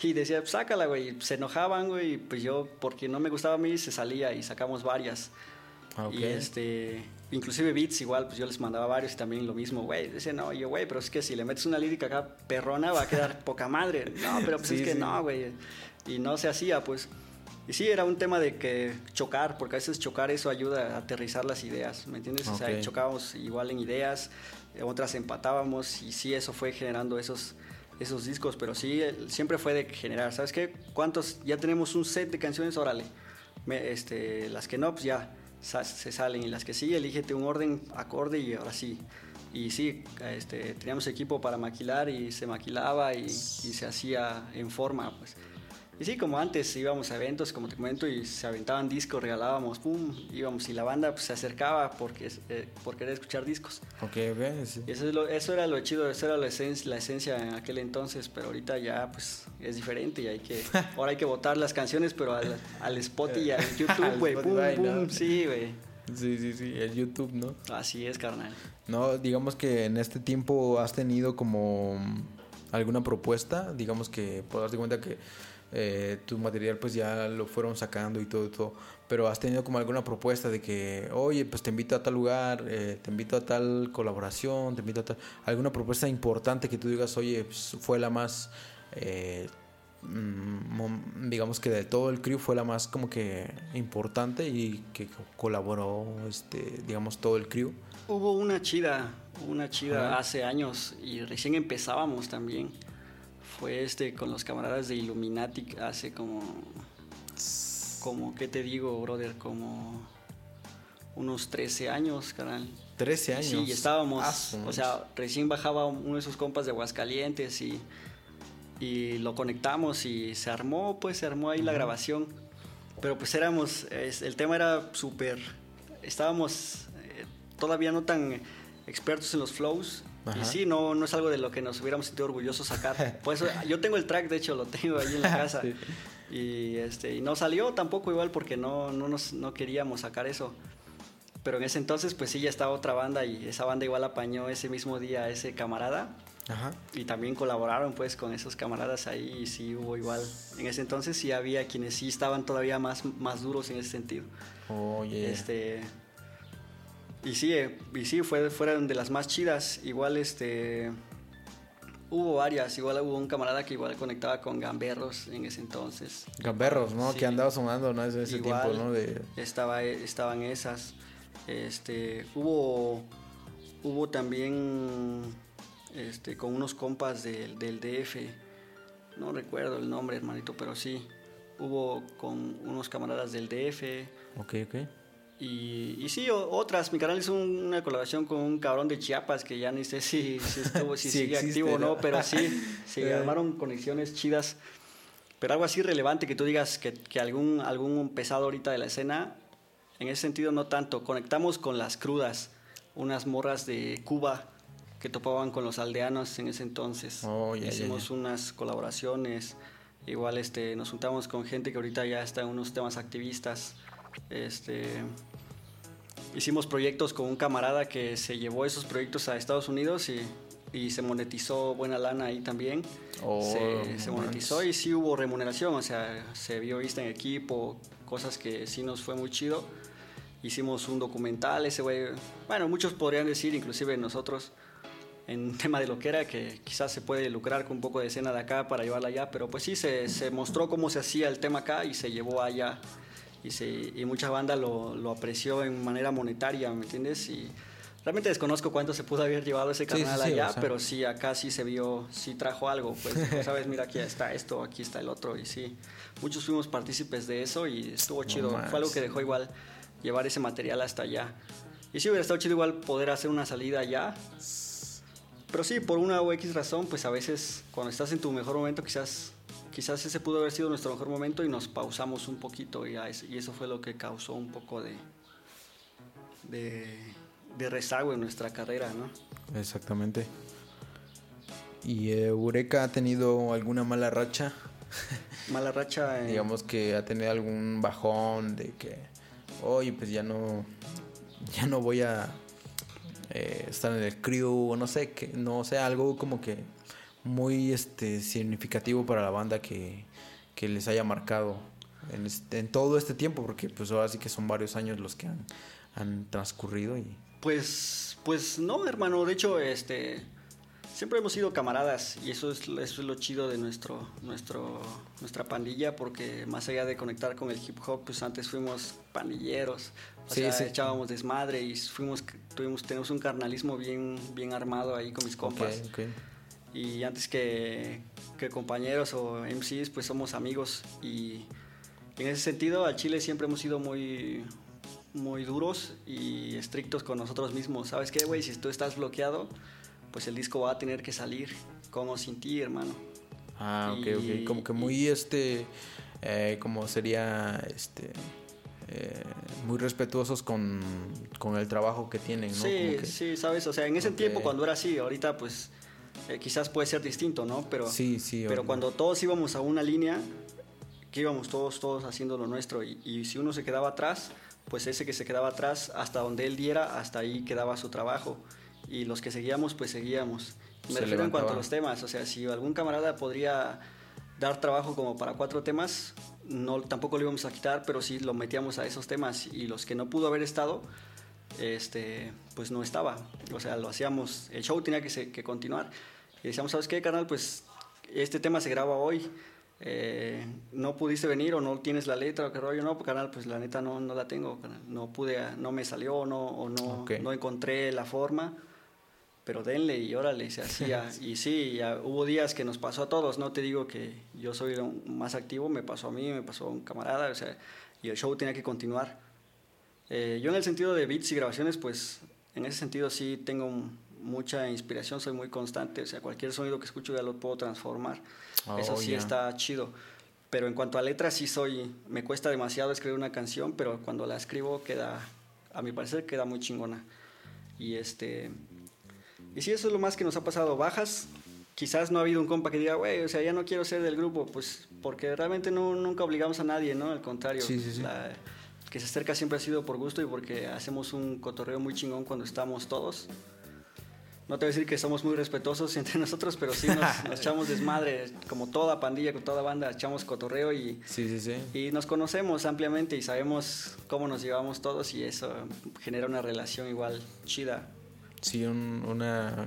Y decía, pues sácala, güey. Y se enojaban, güey, y pues yo, porque no me gustaba a mí, se salía y sacamos varias. Ah, ok. Y este, inclusive beats igual, pues yo les mandaba varios y también lo mismo, güey. Decía, no, yo, güey, pero es que si le metes una lírica acá perrona va a quedar [LAUGHS] poca madre. No, pero pues Sí, es que sí. no, güey. Y no se hacía, pues. y sí, era un tema de que chocar, porque a veces chocar eso ayuda a aterrizar las ideas, ¿me entiendes? O sea, chocábamos igual en ideas, otras empatábamos y sí, eso fue generando esos, esos discos, pero sí, siempre fue de generar, ¿sabes qué? ¿Cuántos? Ya tenemos un set de canciones, órale. Me- este, las que no, pues ya se salen y las que sí, elígete un orden acorde y ahora sí. Y sí, este, teníamos equipo para maquilar y se maquilaba y, y se hacía en forma, pues. Y sí, como antes íbamos a eventos, como te comento, y se aventaban discos, regalábamos, pum, íbamos y la banda pues, se acercaba porque, eh, por querer escuchar discos. Ok, ok. sí. Y eso, es lo- eso era lo chido, eso era la esencia, la esencia en aquel entonces, pero ahorita ya pues es diferente y hay que, [LAUGHS] ahora hay que votar las canciones, pero al, al Spotify y al [LAUGHS] YouTube, güey, pum, pum, ¿no? sí, güey. Sí, sí, sí, el YouTube, ¿no? Así es, carnal. No, digamos que en este tiempo has tenido como alguna propuesta, digamos que puedas darte cuenta que eh, tu material pues ya lo fueron sacando y todo, pero has tenido como alguna propuesta de que, oye, pues te invito a tal lugar, eh, te invito a tal colaboración, te invito a tal, alguna propuesta importante que tú digas, oye, pues, fue la más, eh, mm, digamos que de todo el crew fue la más como que importante y que co- colaboró, este, digamos, todo el crew. Hubo una chida, una chida Ajá. hace años y recién empezábamos también. Fue este con los camaradas de Illuminati hace como, como, ¿qué te digo, brother? Como unos 13 años, carnal. 13 años. Sí, estábamos, Ah, o sea, recién bajaba uno de esos compas de Aguascalientes y, y lo conectamos y se armó, pues se armó ahí la grabación. Pero pues éramos, es- el tema era súper, estábamos eh, todavía no tan expertos en los flows. Ajá. Y sí, no, no es algo de lo que nos hubiéramos sentido orgullosos sacar. [LAUGHS] Por eso, yo tengo el track, de hecho, lo tengo ahí en la [LAUGHS] casa. Sí. Y, este, y no salió tampoco igual porque no, no, nos, no queríamos sacar eso. Pero en ese entonces, pues sí, ya estaba otra banda y esa banda igual apañó ese mismo día a ese camarada. Ajá. Y también colaboraron pues con esos camaradas ahí y sí hubo igual. En ese entonces sí había quienes sí estaban todavía más, más duros en ese sentido. Oye. Este, y sí, eh, y sí fue, fueron de las más chidas. Igual este, hubo varias. Igual hubo un camarada que igual conectaba con gamberros en ese entonces. Gamberros, ¿no? Sí. Que andaba sonando, ¿no? Ese Igual. tiempo, ¿no? De... Estaba, estaban esas. Este, hubo, hubo también este, con unos compas del, del DF. No recuerdo el nombre, hermanito, pero sí. Hubo con unos camaradas del DF. Ok, ok. Y, y sí, otras. Mi canal hizo un- una colaboración con un cabrón de Chiapas que ya ni sé si, si, estuvo, si [LAUGHS] Sí sigue existe, activo o no, pero sí, [LAUGHS] se Eh. armaron conexiones chidas. Pero algo así relevante que tú digas que, que algún, algún pesado ahorita de la escena, en ese sentido no tanto. Conectamos con las crudas, unas morras de Cuba que topaban con los aldeanos en ese entonces. Oh, ya, Hicimos ya. unas colaboraciones. Igual este, nos juntamos con gente que ahorita ya está en unos temas activistas. Este, hicimos proyectos con un camarada que se llevó esos proyectos a Estados Unidos y, y se monetizó buena lana ahí también. Oh, se, monetizó y sí hubo remuneración, o sea, se vio vista en equipo, cosas que sí nos fue muy chido. Hicimos un documental, ese güey, bueno, muchos podrían decir, inclusive nosotros, en [LAUGHS] tema de lo que era, que quizás se puede lucrar con un poco de escena de acá para llevarla allá, pero pues sí, se, se mostró cómo se hacía el tema acá y se llevó allá. Y, se, y mucha banda lo, lo apreció en manera monetaria, ¿me entiendes? Y realmente desconozco cuánto se pudo haber llevado ese Sí, sí, canal sí, allá, o sea. pero sí, acá sí se vio, sí trajo algo, pues, [LAUGHS] sabes, mira, aquí está esto, aquí está el otro, y sí, muchos fuimos partícipes de eso y estuvo chido, fue algo que dejó igual llevar ese material hasta allá. Y sí hubiera estado chido igual poder hacer una salida allá, pero sí, por una o X razón, pues a veces cuando estás en tu mejor momento, quizás, quizás ese pudo haber sido nuestro mejor momento y nos pausamos un poquito y, eso fue lo que causó un poco de, de, de rezago en nuestra carrera, ¿no? Exactamente. ¿Y eh, Eureka ha tenido alguna mala racha? [LAUGHS] Mala racha. en- Digamos que ha tenido algún bajón de que, oye, pues ya no, ya no voy a eh, estar en el crew, o no sé, que no sé, algo como que muy este significativo para la banda que, que les haya marcado en, este- en todo este tiempo, porque pues ahora sí que son varios años los que han, han transcurrido y Pues, pues no, hermano. De hecho, este, siempre hemos sido camaradas y eso es, eso es lo chido de nuestro, nuestro, nuestra pandilla porque más allá de conectar con el hip hop, pues antes fuimos pandilleros, o sea, echábamos desmadre y fuimos, tuvimos, tenemos un carnalismo bien, bien armado ahí con mis compas. Y antes que, que compañeros o MCs, pues somos amigos y en ese sentido al Chile siempre hemos sido muy, muy duros y estrictos con nosotros mismos. ¿Sabes qué, güey? Si tú estás bloqueado, pues el disco va a tener que salir como sin ti, hermano. Ah, ok, ok. Como que muy, este, eh, como sería, este, eh, muy respetuosos con, con, el trabajo que tienen, ¿no? Sí, sí, sabes, o sea, en ese tiempo cuando era así, ahorita pues eh, quizás puede ser distinto, ¿no? Pero, sí, sí, pero cuando todos íbamos a una línea, que íbamos todos, todos haciendo lo nuestro y, y si uno se quedaba atrás, pues ese que se quedaba atrás, hasta donde él diera, hasta ahí quedaba su trabajo y los que seguíamos, pues seguíamos. Me refiero en cuanto a los temas, o sea, si algún camarada podría dar trabajo como para cuatro temas, no, tampoco lo íbamos a quitar, pero sí lo metíamos a esos temas y los que no pudo haber estado, este, pues no estaba. O sea, lo hacíamos, el show tenía que, que continuar. Y decíamos, ¿sabes qué, canal? Pues este tema se graba hoy. Eh, no pudiste venir o no tienes la letra o qué rollo, no, canal, pues la neta no, no la tengo, no pude, no me salió no, o no, no encontré la forma pero denle y órale, se hacía. [LAUGHS] y sí, ya hubo días que nos pasó a todos, no te digo que yo soy más activo, me pasó a mí, me pasó a un camarada, o sea, y el show tenía que continuar. Eh, yo en el sentido de beats y grabaciones, pues en ese sentido sí tengo mucha inspiración, soy muy constante, o sea, cualquier sonido que escucho ya lo puedo transformar. Oh, Eso sí está chido. Pero en cuanto a letras, sí soy, me cuesta demasiado escribir una canción, pero cuando la escribo queda, a mi parecer, queda muy chingona. Y este, y si eso es lo más que nos ha pasado, bajas, quizás no ha habido un compa que diga, güey, o sea, ya no quiero ser del grupo, pues porque realmente no, nunca obligamos a nadie, ¿no? Al contrario, que se acerca siempre ha sido por gusto y porque hacemos un cotorreo muy chingón cuando estamos todos. No te voy a decir que somos muy respetuosos [LAUGHS] entre nosotros, pero sí nos, echamos desmadre, como toda pandilla, con toda banda, echamos cotorreo y, y nos conocemos ampliamente y sabemos cómo nos llevamos todos y eso genera una relación igual chida. Sí una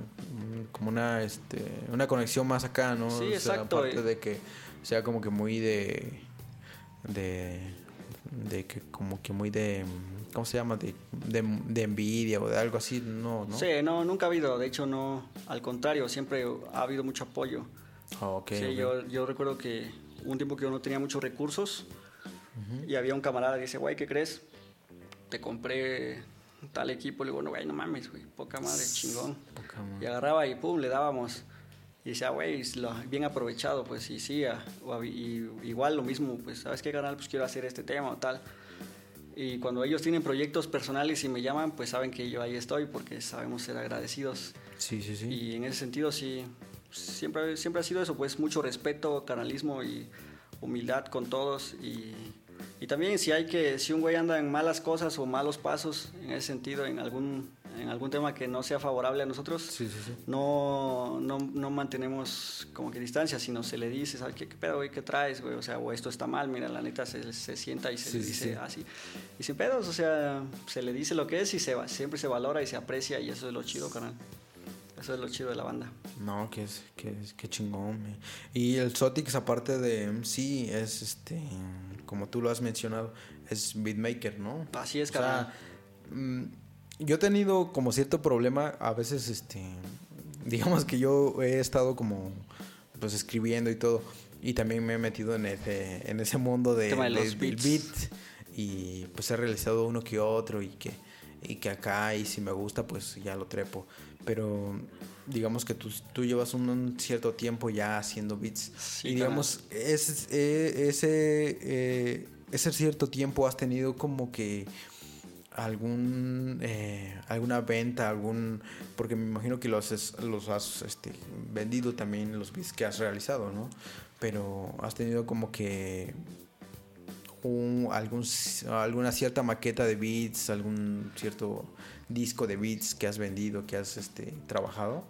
como una este una conexión más acá no sí exacto aparte de que sea como que muy de de de que como que muy de cómo se llama de, de, envidia o de algo así no no sí no nunca ha habido de hecho no. Al contrario siempre ha habido mucho apoyo. Ah, okay, sí Yo, yo recuerdo que un tiempo que yo no tenía muchos recursos y había un camarada que dice güey qué crees te compré tal equipo, le digo, no, güey, no mames, güey, poca madre, chingón. Y agarraba y pum, le dábamos. Y decía, güey, bien aprovechado, pues, y sí, y, igual lo mismo, pues, ¿sabes qué, canal? Pues quiero hacer este tema o tal. Y cuando ellos tienen proyectos personales y me llaman, pues saben que yo ahí estoy porque sabemos ser agradecidos. Sí, sí, sí. Y en ese sentido, sí, siempre, siempre ha sido eso, pues, mucho respeto, canalismo y humildad con todos y y también si hay que, si un güey anda en malas cosas o malos pasos, en ese sentido, en algún, en algún tema que no sea favorable a nosotros, No, no, no, mantenemos como que distancia, sino se le dice, ¿sabes qué, pedo, güey? ¿Qué traes, güey? O sea, o esto está mal, mira, la neta se, se sienta y se le dice así. Y sin pedos, o sea, se le dice lo que es y se, siempre se valora y se aprecia y eso es lo chido, canal. Eso es lo chido de la banda. No, que es, que, que chingón. Y el Sotix, aparte de MC, es este, como tú lo has mencionado, es beatmaker, ¿no? Así es, cara. Mm, yo he tenido como cierto problema, a veces, este, [LAUGHS] digamos que yo he estado como, pues escribiendo y todo, y también me he metido en ese, en ese mundo de, de, beat, y pues he realizado uno que otro y que, y que acá, y si me gusta, pues ya lo trepo pero digamos que tú, tú llevas un, cierto tiempo ya haciendo beats. y digamos, ese, eh, ese, eh, ese cierto tiempo has tenido como que algún eh, alguna venta, algún porque me imagino que los, los has este, vendido también los beats que has realizado, ¿no? Pero has tenido como que un, algún, alguna cierta maqueta de beats, algún cierto disco de beats que has vendido, que has este, trabajado?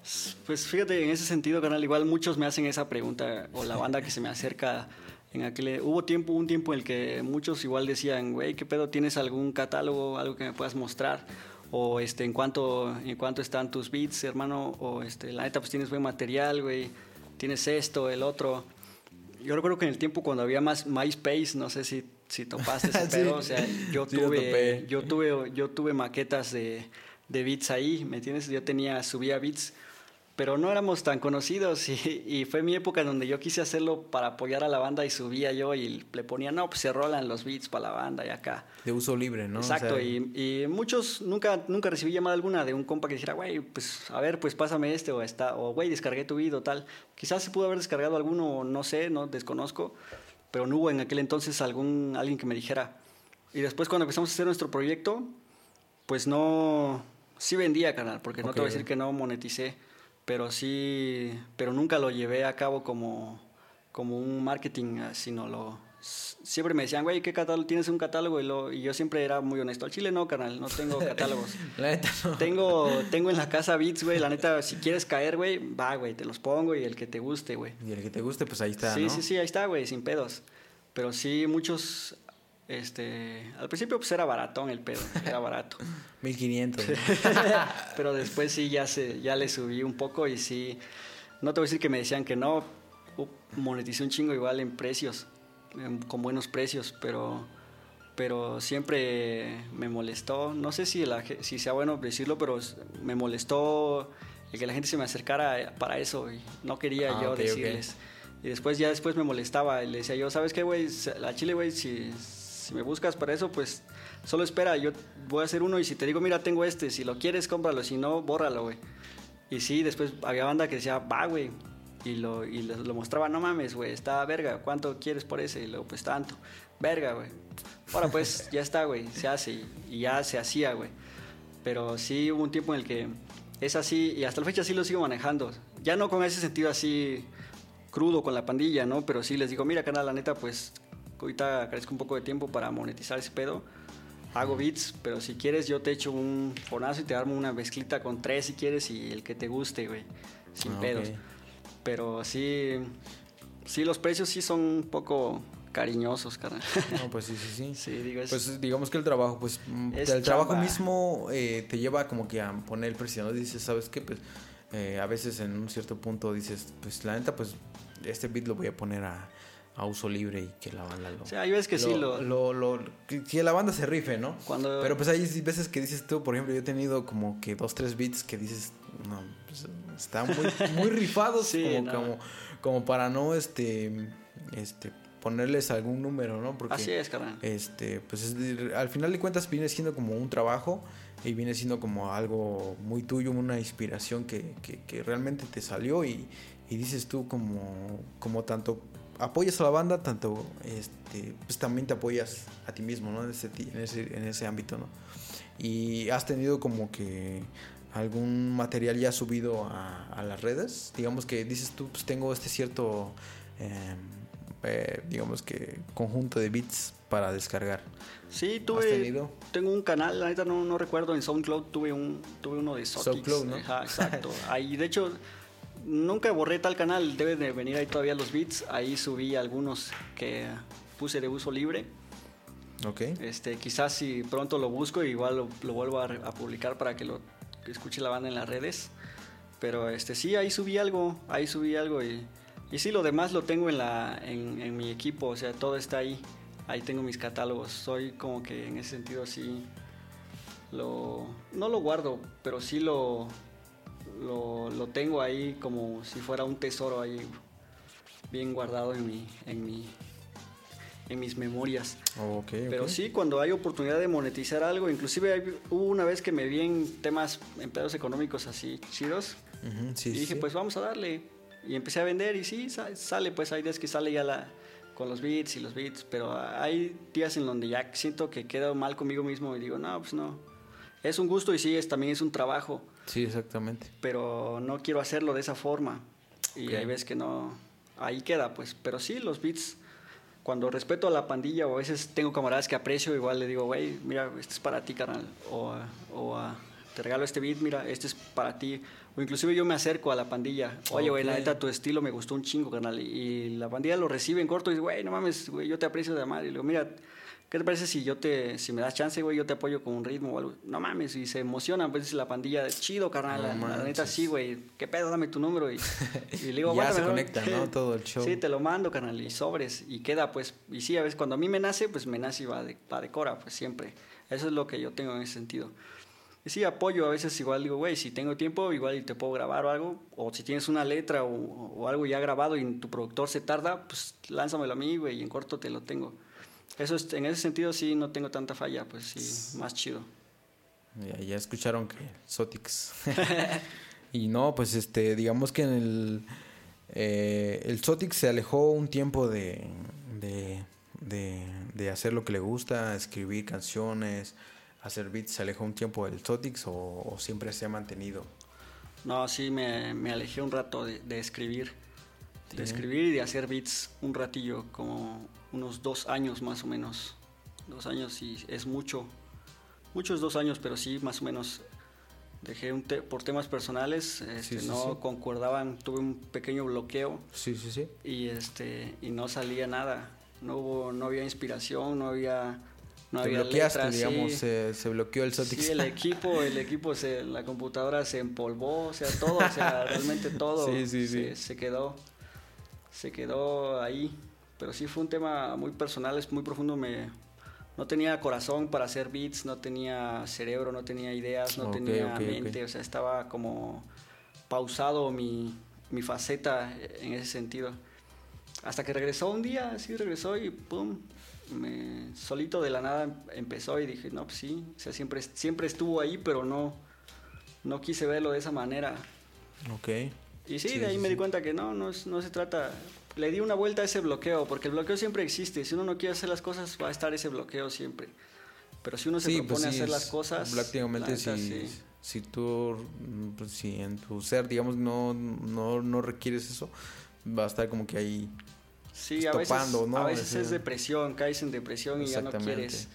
Pues fíjate, en ese sentido, canal, igual muchos me hacen esa pregunta, o la banda que se me acerca. En aquel, hubo tiempo, un tiempo en el que muchos igual decían, güey, ¿qué pedo? ¿Tienes algún catálogo, algo que me puedas mostrar? o este, en cuánto, en cuánto están tus beats, hermano, o este, la neta, pues tienes buen material, güey, tienes esto, el otro. Yo recuerdo que en el tiempo cuando había más MySpace, no sé si, si topaste [LAUGHS] ese pedo, o sea, yo tuve, yo tuve, yo tuve maquetas de, de beats ahí, ¿me entiendes? Yo tenía, subía beats pero no éramos tan conocidos y, fue mi época donde yo quise hacerlo para apoyar a la banda y subía yo y le ponía, no, pues se rolan los beats para la banda y acá. De uso libre, ¿no? Exacto, y, muchos, nunca, nunca recibí llamada alguna de un compa que dijera, güey, pues a ver, pues pásame este o esta, o güey, descargué tu video, tal. Quizás se pudo haber descargado alguno, no sé, no desconozco, pero no hubo en aquel entonces algún, alguien que me dijera. Y después cuando empezamos a hacer nuestro proyecto, pues no, sí vendía, canal, porque no te voy a decir que no moneticé pero sí, pero nunca lo llevé a cabo como, como un marketing, ah, sino lo... Siempre me decían, güey, ¿qué catálogo? ¿Tienes un catálogo? Y, lo, y yo siempre era muy honesto. Al chile no, canal, no tengo [LAUGHS] catálogos. la neta no. Tengo, tengo en la casa beats, güey. La neta, si quieres caer, güey, va, güey, te los pongo y el que te guste, güey. Y el que te guste, pues ahí está, Sí, sí, sí, ahí está, güey, sin pedos. Pero sí, muchos este, al principio pues era baratón el pedo, [LAUGHS] era barato. 1500. [LAUGHS] Pero después sí ya se ya le subí un poco y sí no te voy a decir que me decían que no, moneticé un chingo igual en precios, con buenos precios, pero pero siempre me molestó, no sé si la, si sea bueno decirlo, pero me molestó el que la gente se me acercara para eso y no quería ah, yo decirles. Y después ya después me molestaba y le decía yo, ¿sabes qué, güey? La chile, güey, si si me buscas para eso, pues solo espera, yo voy a hacer uno y si te digo, mira, tengo este, si lo quieres, cómpralo, si no, bórralo, güey. Y sí, después había banda que decía, va, güey. Y lo, y lo, mostraba, no mames, güey, está verga, ¿cuánto quieres por ese? Y luego, pues tanto, verga, güey. Ahora pues [LAUGHS] ya está, güey, se hace y, ya se hacía, güey. Pero sí hubo un tiempo en el que es así y hasta la fecha sí lo sigo manejando. Ya no con ese sentido así crudo con la pandilla, ¿no? Pero sí les digo, mira, canal, la neta, pues ahorita carezco un poco de tiempo para monetizar ese pedo. Hago beats, pero si quieres yo te echo un fonazo y te armo una mezclita con tres si quieres y el que te guste, güey. Sin ah, pedos. Pero sí, sí, los precios sí son un poco cariñosos, carnal. No, pues sí, sí, sí. [LAUGHS] pues digamos que el trabajo, pues mm, el trabajo mismo eh, te lleva como que a poner el precio, ¿no? Dices, ¿sabes qué? Pues eh, a veces en un cierto punto dices, pues la neta, pues este beat lo voy a poner a a uso libre y que la banda lo. O sea, hay veces que sí lo. lo, que, la banda se rife, ¿no? Cuando... Pero pues hay veces que dices tú, por ejemplo, yo he tenido como que dos, tres beats que dices, no, pues, están muy, muy rifados [LAUGHS] como, como, para no este, este ponerles algún número, ¿no? Porque, Así es, carnal. Este, pues al final de cuentas viene siendo como un trabajo y viene siendo como algo muy tuyo, una inspiración que, que, que realmente te salió y, y dices tú como, como tanto apoyas a la banda, tanto este, pues también te apoyas a ti mismo, ¿no? En ese, en ese, en ese ámbito, ¿no? Y has tenido como que algún material ya subido a, las redes, digamos que dices tú, pues tengo este cierto, em, eh, digamos que conjunto de beats para descargar. Sí, tuve, tengo un canal, la neta no, no recuerdo, en SoundCloud tuve un, tuve uno de SoundCloud, ¿no? exacto. [LAUGHS] Ahí, de hecho, nunca borré tal canal, deben de venir ahí todavía los beats. Ahí subí algunos que puse de uso libre. Ok. Este, quizás si pronto lo busco, igual lo, vuelvo a, publicar para que lo escuche la banda en las redes. Pero este, sí, ahí subí algo, ahí subí algo y, y sí, lo demás lo tengo en, la, en mi equipo, o sea, todo está ahí. Ahí tengo mis catálogos. Soy como que en ese sentido sí lo no lo guardo, pero sí lo lo, lo, tengo ahí como si fuera un tesoro ahí bien guardado en mi, en mi, en mis memorias. Pero sí, cuando hay oportunidad de monetizar algo, inclusive hubo una vez que me vi en temas, empleados económicos así chidos, y dije, pues vamos a darle. Y empecé a vender y sí, sale, pues hay días que sale ya la, con los beats y los beats, pero hay días en donde ya siento que quedo mal conmigo mismo y digo, no, pues no. Es un gusto y sí, es, también es un trabajo. Sí, exactamente. Pero no quiero hacerlo de esa forma. Y hay veces que no. Ahí queda, pues. Pero sí, los beats. Cuando respeto a la pandilla, o a veces tengo camaradas que aprecio, igual le digo, güey, mira, este es para ti, carnal. O, o te regalo este beat, mira, este es para ti. O inclusive yo me acerco a la pandilla. Oye, güey, la neta, tu estilo me gustó un chingo, carnal. Y la pandilla lo recibe en corto y dice, güey, no mames, güey, yo te aprecio de amar. Y le digo, mira, ¿qué te parece si yo te, si me das chance, güey, yo te apoyo con un ritmo o algo? No mames, y se emocionan, pues la pandilla, chido, carnal, No la, la neta sí, güey, ¿qué pedo? Dame tu número y, [LAUGHS] y le digo, Ya "Aguántame, se ¿no?". conecta, ¿no? [LAUGHS] Todo el show. Sí, te lo mando, carnal, y sobres, y queda, pues, y sí, a veces cuando a mí me nace, pues me nace y va de, va de cora, pues siempre. Eso es lo que yo tengo en ese sentido. Y sí, apoyo, a veces igual digo, güey, si tengo tiempo, igual te puedo grabar o algo, o si tienes una letra o, o algo ya grabado y tu productor se tarda, pues lánzamelo a mí, güey, y en corto te lo tengo. Eso es, en ese sentido sí no tengo tanta falla, pues sí, más chido. Ya, ya escucharon que Sotix. [LAUGHS] y no, pues este, digamos que en el, eh, el Sotix se alejó un tiempo de, de, de, de hacer lo que le gusta, escribir canciones, hacer beats. ¿Se alejó un tiempo del Sotix o, o siempre se ha mantenido? No, sí, me, me alejé un rato de, de escribir. De escribir y de hacer beats un ratillo, como unos dos años más o menos. Dos años y es mucho. Muchos dos años, pero sí, más o menos. Dejé un te- por temas personales, este, sí, no sí. concordaban, tuve un pequeño bloqueo Sí, sí, sí. y este y no salía nada. No hubo, no había inspiración, no había, no Te había bloqueaste, letras, digamos, sí. se, se bloqueó el Sotix. Sí, el equipo, el equipo, se, la computadora se empolvó, o sea, todo, o sea, realmente todo [LAUGHS] Sí, sí, se, sí. se quedó, se quedó ahí. Pero sí fue un tema muy personal, es muy profundo. Me, no tenía corazón para hacer beats, no tenía cerebro, no tenía ideas, no Ok, tenía ok, ok. mente, o sea, estaba como pausado mi, mi faceta en ese sentido. Hasta que regresó un día, sí regresó y pum, me, solito de la nada em- empezó y dije, no, pues sí, o sea, siempre, siempre estuvo ahí, pero no, no quise verlo de esa manera. Ok. Y sí, Sí, de ahí sí, me di sí. cuenta que no, no, es- no se trata, le di una vuelta a ese bloqueo, porque el bloqueo siempre existe, si uno no quiere hacer las cosas va a estar ese bloqueo siempre. Pero si uno se Sí, propone pues sí, hacer las cosas, Prácticamente la neta, si, sí. si tú, mm, pues, si en tu ser, digamos, no, no, no requieres eso, va a estar como que ahí. Sí, a veces, topando, ¿no? a veces es depresión, caes en depresión y ya no quieres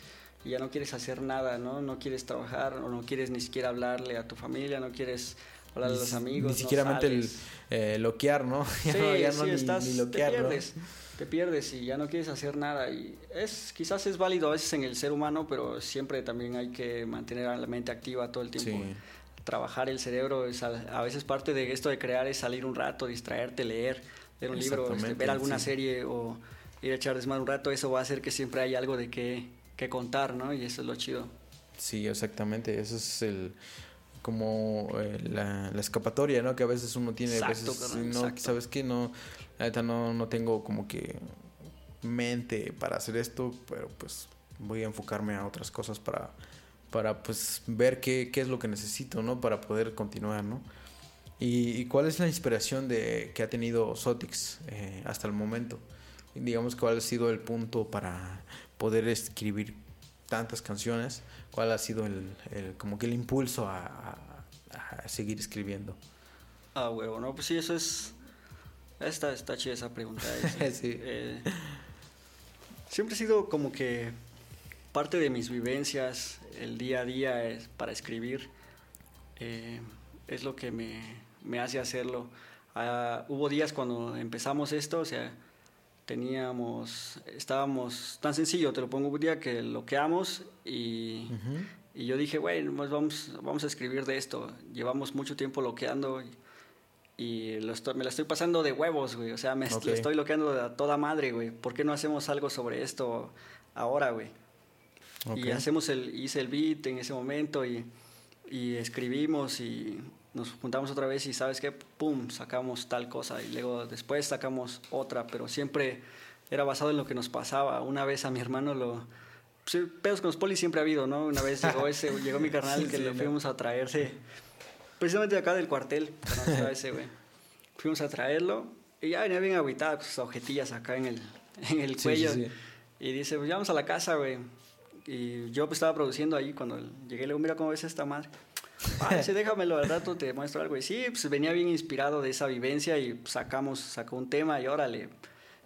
y ya no quieres hacer nada, ¿no? No quieres trabajar o no quieres ni siquiera hablarle a tu familia, no quieres hablar a Ni los amigos, Ni siquiera no el sales. eh, loquear, ¿no? [LAUGHS] Ya sí, no, ya sí, no ni- estás, ni, te loquear, ¿no? pierdes, te pierdes y ya no quieres hacer nada y es quizás es válido a veces en el ser humano, pero siempre también hay que mantener a la mente activa todo el tiempo. Sí. Trabajar el cerebro es a, a veces parte de esto de crear es salir un rato, distraerte, leer, leer un libro, este, ver alguna serie o ir a echar desmadre un rato, eso va a hacer que siempre haya algo de qué, qué contar, ¿no? Y eso es lo chido. Sí, exactamente. Eso es el como eh, la, la escapatoria, ¿no? Que a veces uno tiene, a Exacto, veces, carnal, no, exacto. sabes que no, no, no tengo como que mente para hacer esto, pero pues voy a enfocarme a otras cosas para, para pues ver qué, qué es lo que necesito, ¿no? Para poder continuar, ¿no? ¿Y, y cuál es la inspiración de, que ha tenido Sotix eh, hasta el momento? Digamos, ¿cuál ha sido el punto para poder escribir tantas canciones? ¿Cuál ha sido el, el- como que el impulso a, a- a seguir escribiendo? Ah, huevo, no, pues sí, eso es... Está, está chida esa pregunta. [LAUGHS] es- Sí. eh, siempre ha sido como que parte de mis vivencias, el día a día es para escribir, eh, es lo que me, me hace hacerlo. Ah, hubo días cuando empezamos esto, o sea, teníamos, estábamos, tan sencillo, te lo pongo un día que loqueamos y... Ujú. Y yo dije, bueno, pues vamos, vamos a escribir de esto. Llevamos mucho tiempo loqueando y, y lo estoy- me la estoy pasando de huevos, güey. O sea, me est- Ok. lo estoy loqueando a toda madre, güey. ¿Por qué no hacemos algo sobre esto ahora, güey? Y Ok. hacemos el, hice el beat en ese momento y, y escribimos y nos juntamos otra vez y sabes qué, pum, sacamos tal cosa y luego después sacamos otra, pero siempre era basado en lo que nos pasaba. Una vez a mi hermano lo... Pedos con los polis siempre ha habido, ¿no? Una vez llegó [LAUGHS] ese, llegó mi carnal Sí, que sí, lo ¿no? fuimos a traerse, precisamente de acá del cuartel, ese, güey. Fuimos a traerlo y ya venía bien agüitado con sus ojetillas acá en el, en el cuello. sí. Y dice, pues ya vamos a la casa, güey. Y yo pues, estaba produciendo ahí cuando llegué, le digo, mira cómo ves esta madre. Dice, déjamelo, al rato te muestro algo. Y sí, pues venía bien inspirado de esa vivencia y pues, sacamos, sacó un tema y órale.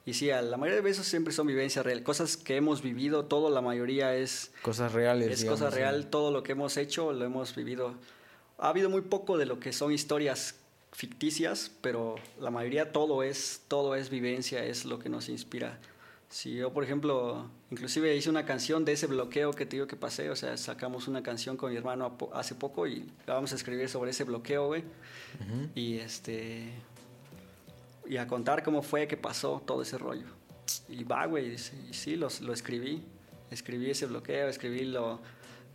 Y sí, a la mayoría de veces siempre son vivencias reales, cosas que hemos vivido, todo, la mayoría es, Cosas reales. es digamos, cosa real, todo lo que hemos hecho lo hemos vivido. Ha habido muy poco de lo que son historias ficticias, pero la mayoría todo es, todo es vivencia, es lo que nos inspira. Si yo, por ejemplo, inclusive hice una canción de ese bloqueo que te digo que pasé, o sea, sacamos una canción con mi hermano hace poco y vamos a escribir sobre ese bloqueo, güey. Y este y a contar cómo fue que pasó todo ese rollo. Y va, güey, y sí, lo, lo escribí. Escribí ese bloqueo, escribí lo,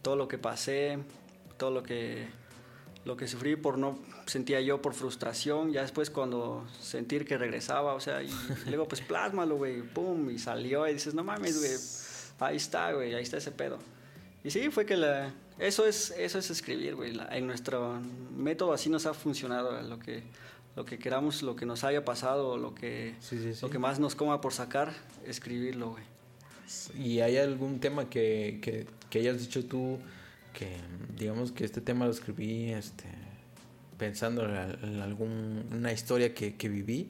todo lo que pasé, todo lo que lo que sufrí por no sentía yo por frustración, ya después cuando sentir que regresaba, o sea, y, [LAUGHS] luego pues plásmalo, güey, pum, y salió y dices, no mames, güey, ahí está, güey, ahí está ese pedo. Y sí, fue que la, eso es, eso es escribir, güey, en nuestro método así nos ha funcionado, lo que, lo que queramos, lo que nos haya pasado, lo que, lo que más nos coma por sacar, escribirlo, güey. ¿Y hay algún tema que, que, que hayas dicho tú que, digamos que este tema lo escribí, este pensando en alguna historia que, que, viví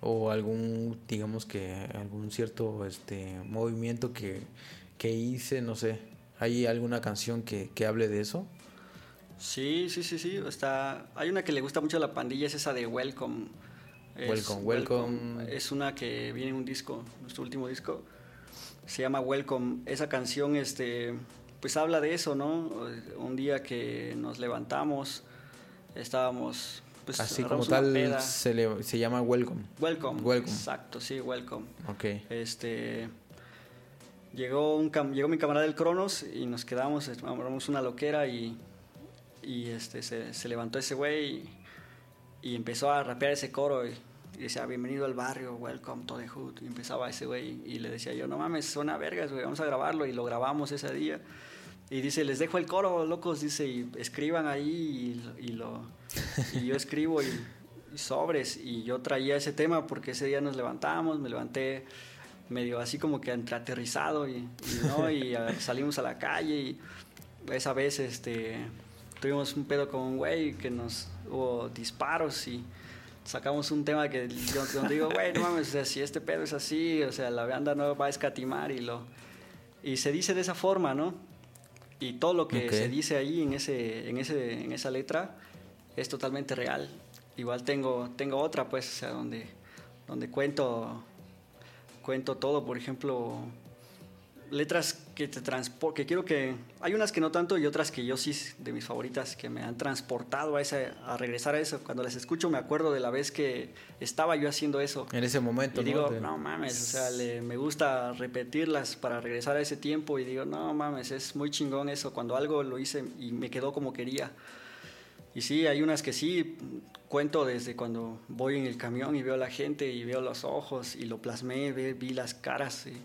o algún, digamos que algún cierto este movimiento que, que hice, no sé. ¿Hay alguna canción que, que hable de eso? Sí, sí, sí, sí. Está, hay una que le gusta mucho a la pandilla, es esa de Welcome. welcome, welcome. Es una que viene en un disco, nuestro último disco. Se llama Welcome. Esa canción, este, pues habla de eso, ¿no? Un día que nos levantamos, estábamos pues, Así como tal se, le, se llama Welcome. Welcome. Welcome. Exacto, sí, Welcome. Ok. Este, llegó, un, llegó mi camarada del Cronos y nos quedamos, armamos una loquera y, y este, se, se levantó ese güey y, y, empezó a rapear ese coro y, decía, bienvenido al barrio, welcome to the hood. Y empezaba ese güey y le decía yo, no mames, suena vergas, güey, vamos a grabarlo. Y lo grabamos ese día. Y dice, les dejo el coro, locos, dice, y escriban ahí y, lo, y yo escribo y, sobres. Y yo traía ese tema porque ese día nos levantamos, me levanté medio así como que aterrizado y, ¿no? y salimos a la calle y esa vez este, tuvimos un pedo con un güey que nos hubo disparos y sacamos un tema que yo, digo, güey, no mames, o sea, si este pedo es así, o sea, la banda no va a escatimar y lo... Y se dice de esa forma, ¿no? Y todo lo que se dice ahí en, ese, en, ese, en esa letra es totalmente real. Igual tengo, tengo otra, pues, o sea, donde, donde cuento, cuento todo, por ejemplo, letras que te transportan, que quiero que... Hay unas que no tanto y otras que yo sí, de mis favoritas, que me han transportado a, ese, a regresar a eso. Cuando las escucho me acuerdo de la vez que estaba yo haciendo eso. En ese momento, y digo, no mames, o sea, me gusta repetirlas para regresar a ese tiempo y digo, no mames, es muy chingón eso, cuando algo lo hice y me quedó como quería. Y sí, hay unas que sí, cuento desde cuando voy en el camión y veo a la gente y veo los ojos y lo plasmé, vi, las caras. Y,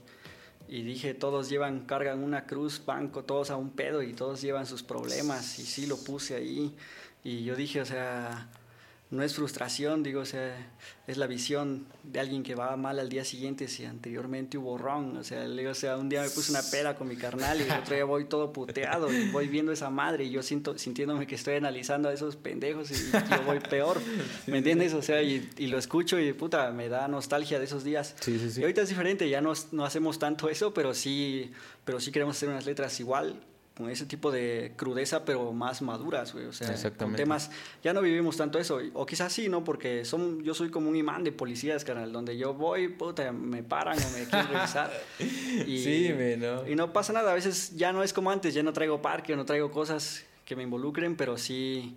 y dije, todos llevan, cargan una cruz, banco, todos a un pedo y todos llevan sus problemas y sí lo puse ahí. Y yo dije, o sea, no es frustración, digo, o sea, es la visión de alguien que va mal al día siguiente si anteriormente hubo ron. O sea, o sea, un día me puse una pera con mi carnal y el otro día voy todo puteado y voy viendo esa madre y yo siento, sintiéndome que estoy analizando a esos pendejos y yo voy peor, [LAUGHS] ¿me entiendes? O sea, y, y, lo escucho y puta, me da nostalgia de esos días. Sí, sí, sí. Y ahorita es diferente, ya no, no hacemos tanto eso, pero sí, pero sí queremos hacer unas letras igual con ese tipo de crudeza, pero más maduras, güey. O sea, con temas, ya no vivimos tanto eso. O quizás sí, ¿no? Porque son, yo soy como un imán de policías, carnal, donde yo voy, puta, me paran o me quieren revisar. [LAUGHS] Y, sí, ¿no? Y no pasa nada. A veces ya no es como antes, ya no traigo parque, no traigo cosas que me involucren, pero sí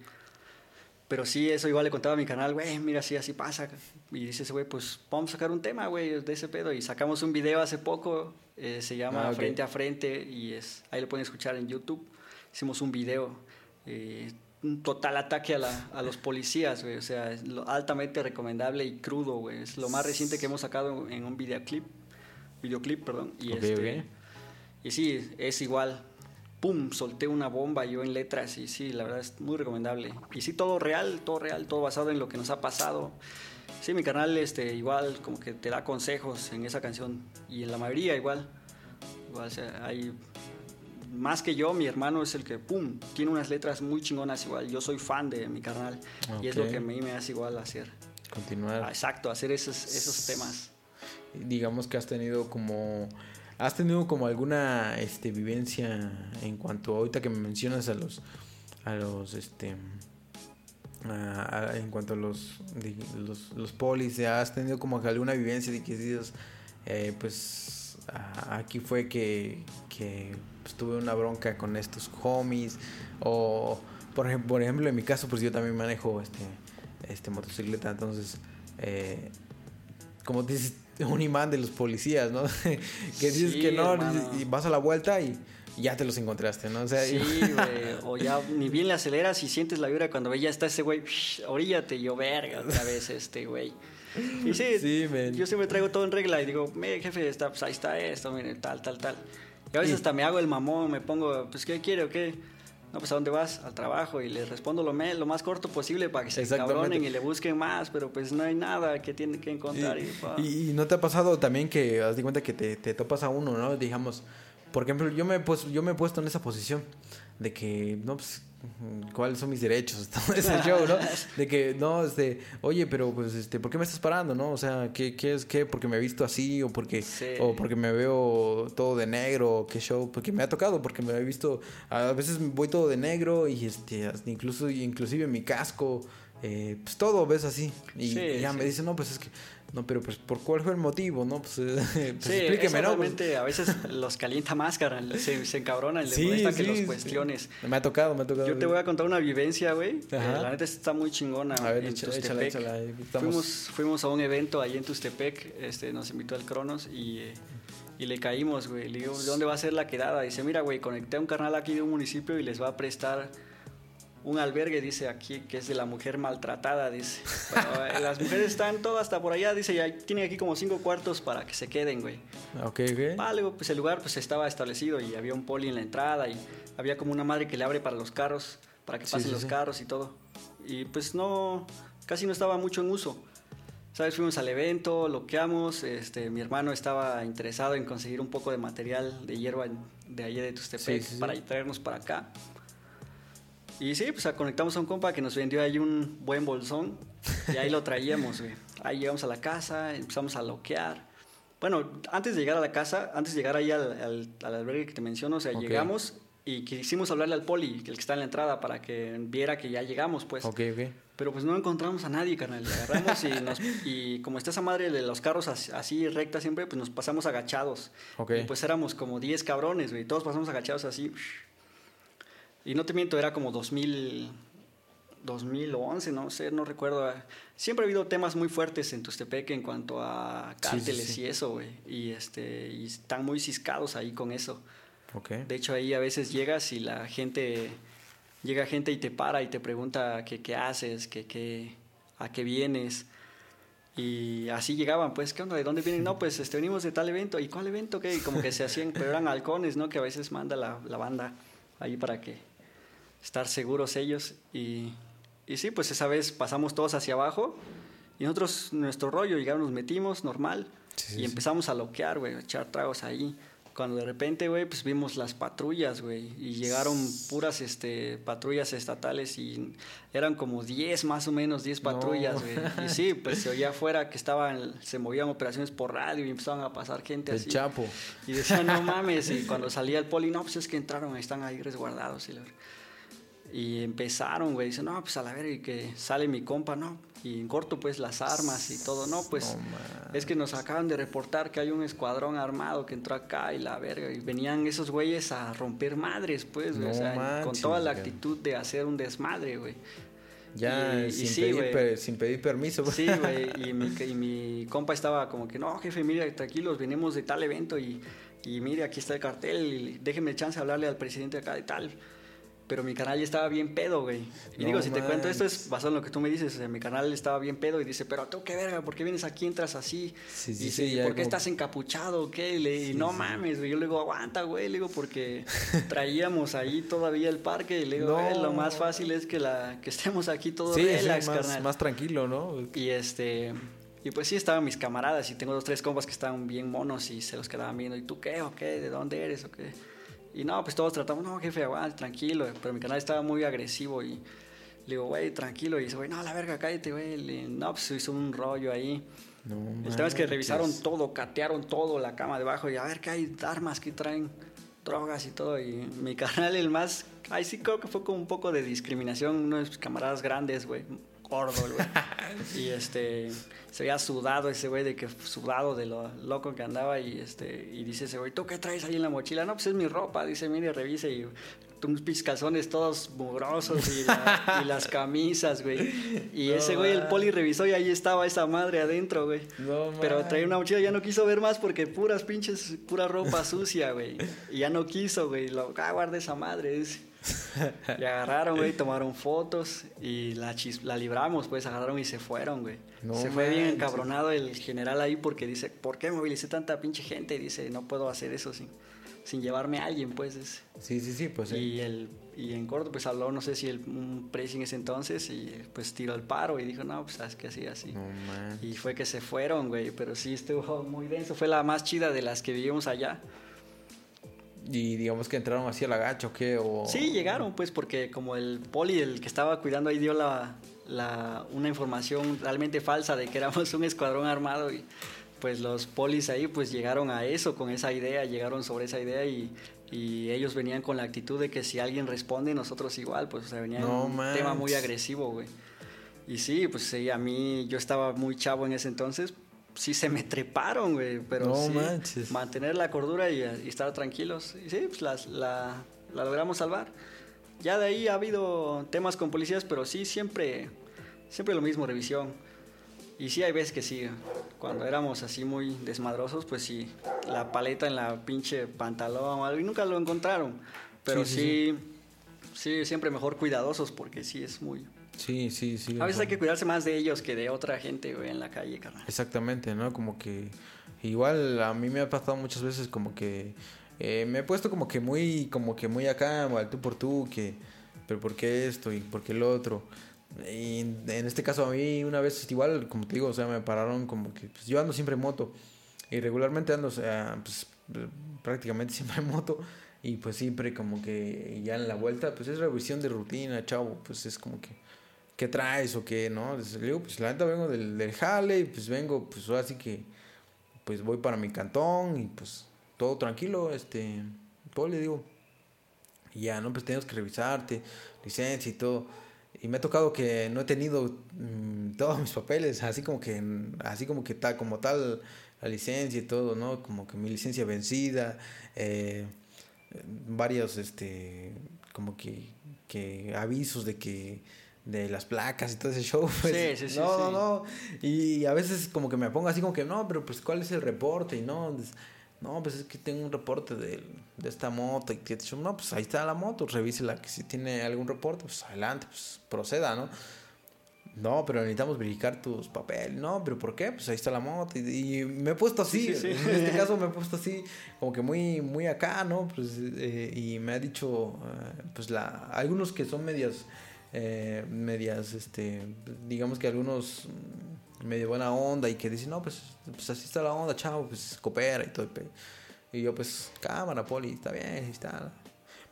pero sí, eso igual le contaba a mi canal, güey, mira, sí, así pasa. Y dice ese güey, pues vamos a sacar un tema, güey, de ese pedo. Y sacamos un video hace poco, eh, se llama ah, Frente a Frente, y es ahí lo pueden escuchar en YouTube. Hicimos un video, eh, un total ataque a, la, a los policías, güey. O sea, es altamente recomendable y crudo, güey. Es lo más reciente que hemos sacado en un videoclip, videoclip, perdón. Y, este, y sí, es igual pum, solté una bomba yo en letras y sí, la verdad es muy recomendable. Y sí, todo real, todo real, todo basado en lo que nos ha pasado. Sí, mi canal este, igual como que te da consejos en esa canción y en la mayoría igual. Igual, o sea, hay más que yo, mi hermano es el que, pum, tiene unas letras muy chingonas igual. Yo soy fan de mi canal y es lo que a mí me hace igual hacer. Continuar. Exacto, hacer esos, esos temas. Digamos que has tenido como ¿Has tenido como alguna este, vivencia en cuanto ahorita que me mencionas a los a los este en cuanto a los, los, polis, has tenido como alguna vivencia de que dices, eh, pues aquí fue que, que pues, tuve una bronca con estos homies. O, por ejemplo, por ejemplo, en mi caso, pues yo también manejo este, este motocicleta. Entonces, eh, como dices, [LAUGHS] un imán de los policías, ¿no? [LAUGHS] que dices que no, y vas a la vuelta y ya te los encontraste, ¿no? O sea, sí, güey. [LAUGHS] O ya ni bien le aceleras y sientes la vibra cuando ve ya está ese güey, oríllate yo, verga, otra vez este güey. Y sí, sí yo siempre traigo todo en regla y digo, mire, jefe, está, pues ahí está esto, mire, tal, tal, tal. Y a veces hasta me hago el mamón, me pongo, pues, ¿qué quiere o qué? No, pues, ¿a dónde vas? Al trabajo. Y les respondo lo, lo más corto posible para que se cabronen y le busquen más, pero pues no hay nada que tienen que encontrar. Y, y, no te ha pasado también que, haz de cuenta que te, te topas a uno, ¿no? Digamos, por ejemplo, yo me, pues, yo me he puesto en esa posición de que, no, pues, cuáles son mis derechos, [LAUGHS] todo ese show, ¿no? [LAUGHS] De que, no, este, oye, pero pues, este, ¿por qué me estás parando, no? O sea, ¿qué, qué es, qué? ¿Porque me he visto así? ¿O porque, o porque me veo todo de negro? ¿Qué show? Porque me ha tocado, porque me he visto, a veces voy todo de negro y, este, incluso, inclusive mi casco, eh, pues todo ves así. Y ya me dicen, no, pues es que no, pero pues, ¿por cuál fue el motivo? No, pues, [LAUGHS] pues sí, explíqueme, ¿no? Pues, a veces los calienta más, cara. Se, se encabronan, les molesta que los cuestiones. Me ha tocado, me ha tocado. Yo te voy a contar una vivencia, güey. la neta está muy chingona. A ver, en échala, échala, fuimos, fuimos a un evento ahí en Tustepec. Este, nos invitó el Cronos y... Eh, y le caímos, güey. Le digo, ¿de dónde va a ser la quedada? Dice, mira, güey, conecté a un carnal aquí de un municipio y les va a prestar un albergue, dice aquí, que es de la mujer maltratada, dice. Eh, las mujeres están todas hasta por allá, dice, ya tienen aquí como cinco cuartos para que se queden, güey. Ok, ok. Vale, pues el lugar pues estaba establecido y había un poli en la entrada y había como una madre que le abre para los carros, para que pasen los carros y todo. Y pues no, casi no estaba mucho en uso. ¿Sabes? Fuimos al evento, loqueamos, este, mi hermano estaba interesado en conseguir un poco de material de hierba de allá de Tustepec para traernos para acá. Y sí, pues conectamos a un compa que nos vendió ahí un buen bolsón y ahí lo [LAUGHS] traíamos, güey. Ahí llegamos a la casa, empezamos a loquear. Bueno, antes de llegar a la casa, antes de llegar ahí al, al, albergue que te menciono, o sea, llegamos y quisimos hablarle al poli, el que está en la entrada, para que viera que ya llegamos, pues. Ok, ok. Pero pues no encontramos a nadie, carnal. Le agarramos y, nos, [LAUGHS] y como está esa madre de los carros así, recta siempre, pues nos pasamos agachados. Ok. Y pues éramos como 10 cabrones, güey. Todos pasamos agachados así. Y no te miento, era como 2000, 2011, no sé, no recuerdo. Siempre ha habido temas muy fuertes en Tustepec en cuanto a cárteles y eso, güey. Y, este, y están muy ciscados ahí con eso. Okay. De hecho, ahí a veces llegas y la gente, llega gente y te para y te pregunta qué, qué haces, qué, qué, a qué vienes. Y así llegaban, pues, ¿qué onda? ¿De dónde vienen? No, pues este, venimos de tal evento. ¿Y cuál evento? ¿Qué? Y como que se hacían, pero eran halcones, ¿no? Que a veces manda la, la banda ahí para que estar seguros ellos. Y, y sí, pues esa vez pasamos todos hacia abajo y nosotros, nuestro rollo, llegamos, nos metimos normal y empezamos a loquear, güey, a echar tragos ahí. Cuando de repente, güey, pues vimos las patrullas, güey, y llegaron puras este, patrullas estatales y eran como 10 más o menos, 10 patrullas, güey. Y sí, [LAUGHS] pues se oía afuera que estaban, se movían operaciones por radio y empezaban a pasar gente así. El Chapo. Y decían, no [LAUGHS] mames, y cuando salía el poli, no, pues es que entraron, están ahí resguardados. Y la... Y empezaron, güey, dicen, no, pues a la verga, y que sale mi compa, ¿no? Y en corto, pues, las armas y todo, ¿no? Pues, es que nos acaban de reportar que hay un escuadrón armado que entró acá y la verga, y venían esos güeyes a romper madres, pues, o sea, con toda la actitud de hacer un desmadre, güey. Ya, sin, pedir, sin, pedir, permiso. Sí, güey, [LAUGHS] y mi, y mi compa estaba como que, no, jefe, mira, tranquilos, venimos de tal evento y, y mire, aquí está el cartel, y déjeme chance de hablarle al presidente acá de tal pero mi canal ya estaba bien pedo, güey. Y digo, si te cuento esto es basado en lo que tú me dices, mi canal estaba bien pedo y dice, pero tú qué verga, ¿por qué vienes aquí, entras así? Sí, sí, sí, ¿por qué estás encapuchado? ¿Qué? Le, y no mames, güey. Yo le digo, aguanta, güey. Le digo, porque [LAUGHS] traíamos ahí todavía el parque y le digo, lo más fácil es que, la, que estemos aquí todos relax, más, más tranquilo, ¿no? Y este... Y pues sí, estaban mis camaradas y tengo dos, tres compas que estaban bien monos y se los quedaban viendo. ¿Y tú qué o qué? ¿De dónde eres o qué? Y no, pues todos tratamos, no, jefe, tranquilo. Pero mi canal estaba muy agresivo y le digo, güey, tranquilo. Y dice, güey, no, la verga, cállate, güey. No, pues hizo un rollo ahí. No, el tema es que revisaron todo, catearon todo, la cama debajo y a ver qué hay, armas que traen, drogas y todo. Y mi [LAUGHS] canal, el más, ahí sí creo que fue como un poco de discriminación, unos camaradas grandes, güey, gordo, güey. [LAUGHS] y este, se veía sudado ese güey, de que sudado de lo loco que andaba. Y este, y dice ese güey, ¿tú qué traes ahí en la mochila? No, pues es mi ropa. Dice, mire, revise. Y unos piscazones todos mugrosos y, [LAUGHS] y, las camisas, güey. Y ese güey, el poli revisó y ahí estaba esa madre adentro, güey. No, Pero traía una mochila, ya no quiso ver más porque puras pinches, pura ropa sucia, güey. Y ya no quiso, güey. Lo, ah, guarda esa madre. Dice. [LAUGHS] Y agarraron, güey, tomaron fotos y la, la libramos, pues agarraron y se fueron, güey. se fue bien encabronado el general ahí porque dice, ¿por qué movilicé tanta pinche gente? Y dice, no puedo hacer eso sin, sin llevarme a alguien, pues. Sí, sí, sí, pues. Y, el, y en corto, pues habló, no sé si el, un precio en ese entonces y pues tiró el paro y dijo, no, pues sabes que así, así. y fue que se fueron, güey, pero sí estuvo muy denso. Fue la más chida de las que vivimos allá. Y digamos que entraron así al agacho, ¿o ¿qué? O... Sí, llegaron, pues, porque como el poli, el que estaba cuidando ahí, dio la, la, una información realmente falsa de que éramos un escuadrón armado y pues los polis ahí pues llegaron a eso, con esa idea, llegaron sobre esa idea y, y ellos venían con la actitud de que si alguien responde, nosotros igual, pues o sea, venía un tema muy agresivo, güey. Y sí, pues sí, a mí yo estaba muy chavo en ese entonces, sí se me treparon, güey, pero no sí, mantener la cordura y, estar tranquilos. Y sí, pues la, la, logramos salvar. Ya de ahí ha habido temas con policías, pero sí, siempre, siempre lo mismo, revisión. Y sí, hay veces que sí, cuando éramos así muy desmadrosos, pues sí, la paleta en la pinche pantalón o algo, y nunca lo encontraron. Pero sí, sí, siempre mejor cuidadosos porque sí es muy, Sí, sí, sí. A veces hay que cuidarse más de ellos que de otra gente, güey, en la calle, carnal. Exactamente, ¿no? Como que igual a mí me ha pasado muchas veces como que eh, me he puesto como que muy, como que muy acá, al tú por tú, que, pero ¿por qué esto y por qué el otro? Y en este caso a mí una vez igual, como te digo, o sea, me pararon como que, pues yo ando siempre en moto y regularmente ando, o sea, pues prácticamente [LAUGHS] siempre en moto y pues siempre como que ya en la vuelta, pues es revisión de rutina, chavo, pues es como que ¿qué traes o qué, no? Le digo, pues la neta vengo del, del y pues vengo, pues ahora sí que, pues voy para mi cantón y pues todo tranquilo, este, todo le digo, y ya, ¿no? Pues tenemos que revisarte, licencia y todo. Y me ha tocado que no he tenido mm, todos mis papeles, así como que, así como que tal, como tal, la licencia y todo, ¿no? Como que mi licencia vencida, eh, varios, este, como que, que avisos de que de las placas y todo ese show. Pues, sí, sí, sí. No, no, no. Y a veces como que me pongo así como que, no, pero pues ¿cuál es el reporte? Y no, no, pues es que tengo un reporte de, de esta moto. Y te no, pues ahí está la moto, revísela, que si tiene algún reporte, pues adelante, pues proceda, ¿no? No, pero necesitamos verificar tus papeles. No, pero ¿por qué? Pues ahí está la moto. Y, me he puesto así. En este caso me he puesto así, como que muy, muy acá, ¿no? Pues, eh, y me ha dicho, eh, pues la, algunos que son medias eh, medias, este, digamos que algunos medio buena onda y que dicen, no, pues, pues así está la onda, chavo, pues coopera y todo. Y yo, pues, cámara, poli, está bien, está.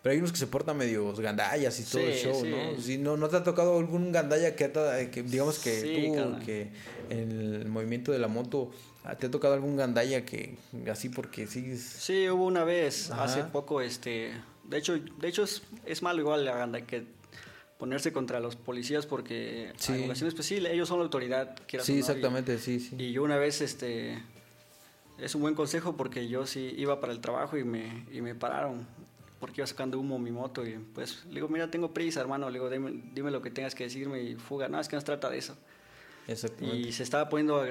Pero hay unos que se portan medio gandallas y todo el show, ¿no? Si no, ¿No te ha tocado algún gandalla que, que digamos que tú, que en el movimiento de la moto, ¿te ha tocado algún gandalla que así porque sigues? Sí, hubo una vez, hace poco, este... De hecho, de hecho es, es malo igual la gandalla que ponerse contra los policías porque sí. en ocasiones pues sí, ellos son la autoridad. Sí, exactamente, sí, sí. Y yo una vez, este, es un buen consejo porque yo sí iba para el trabajo y me, y me pararon porque iba sacando humo mi moto y pues le digo, mira, tengo prisa, hermano, le digo, dime, dime lo que tengas que decirme y fuga. No, es que no se trata de eso. Y se estaba poniendo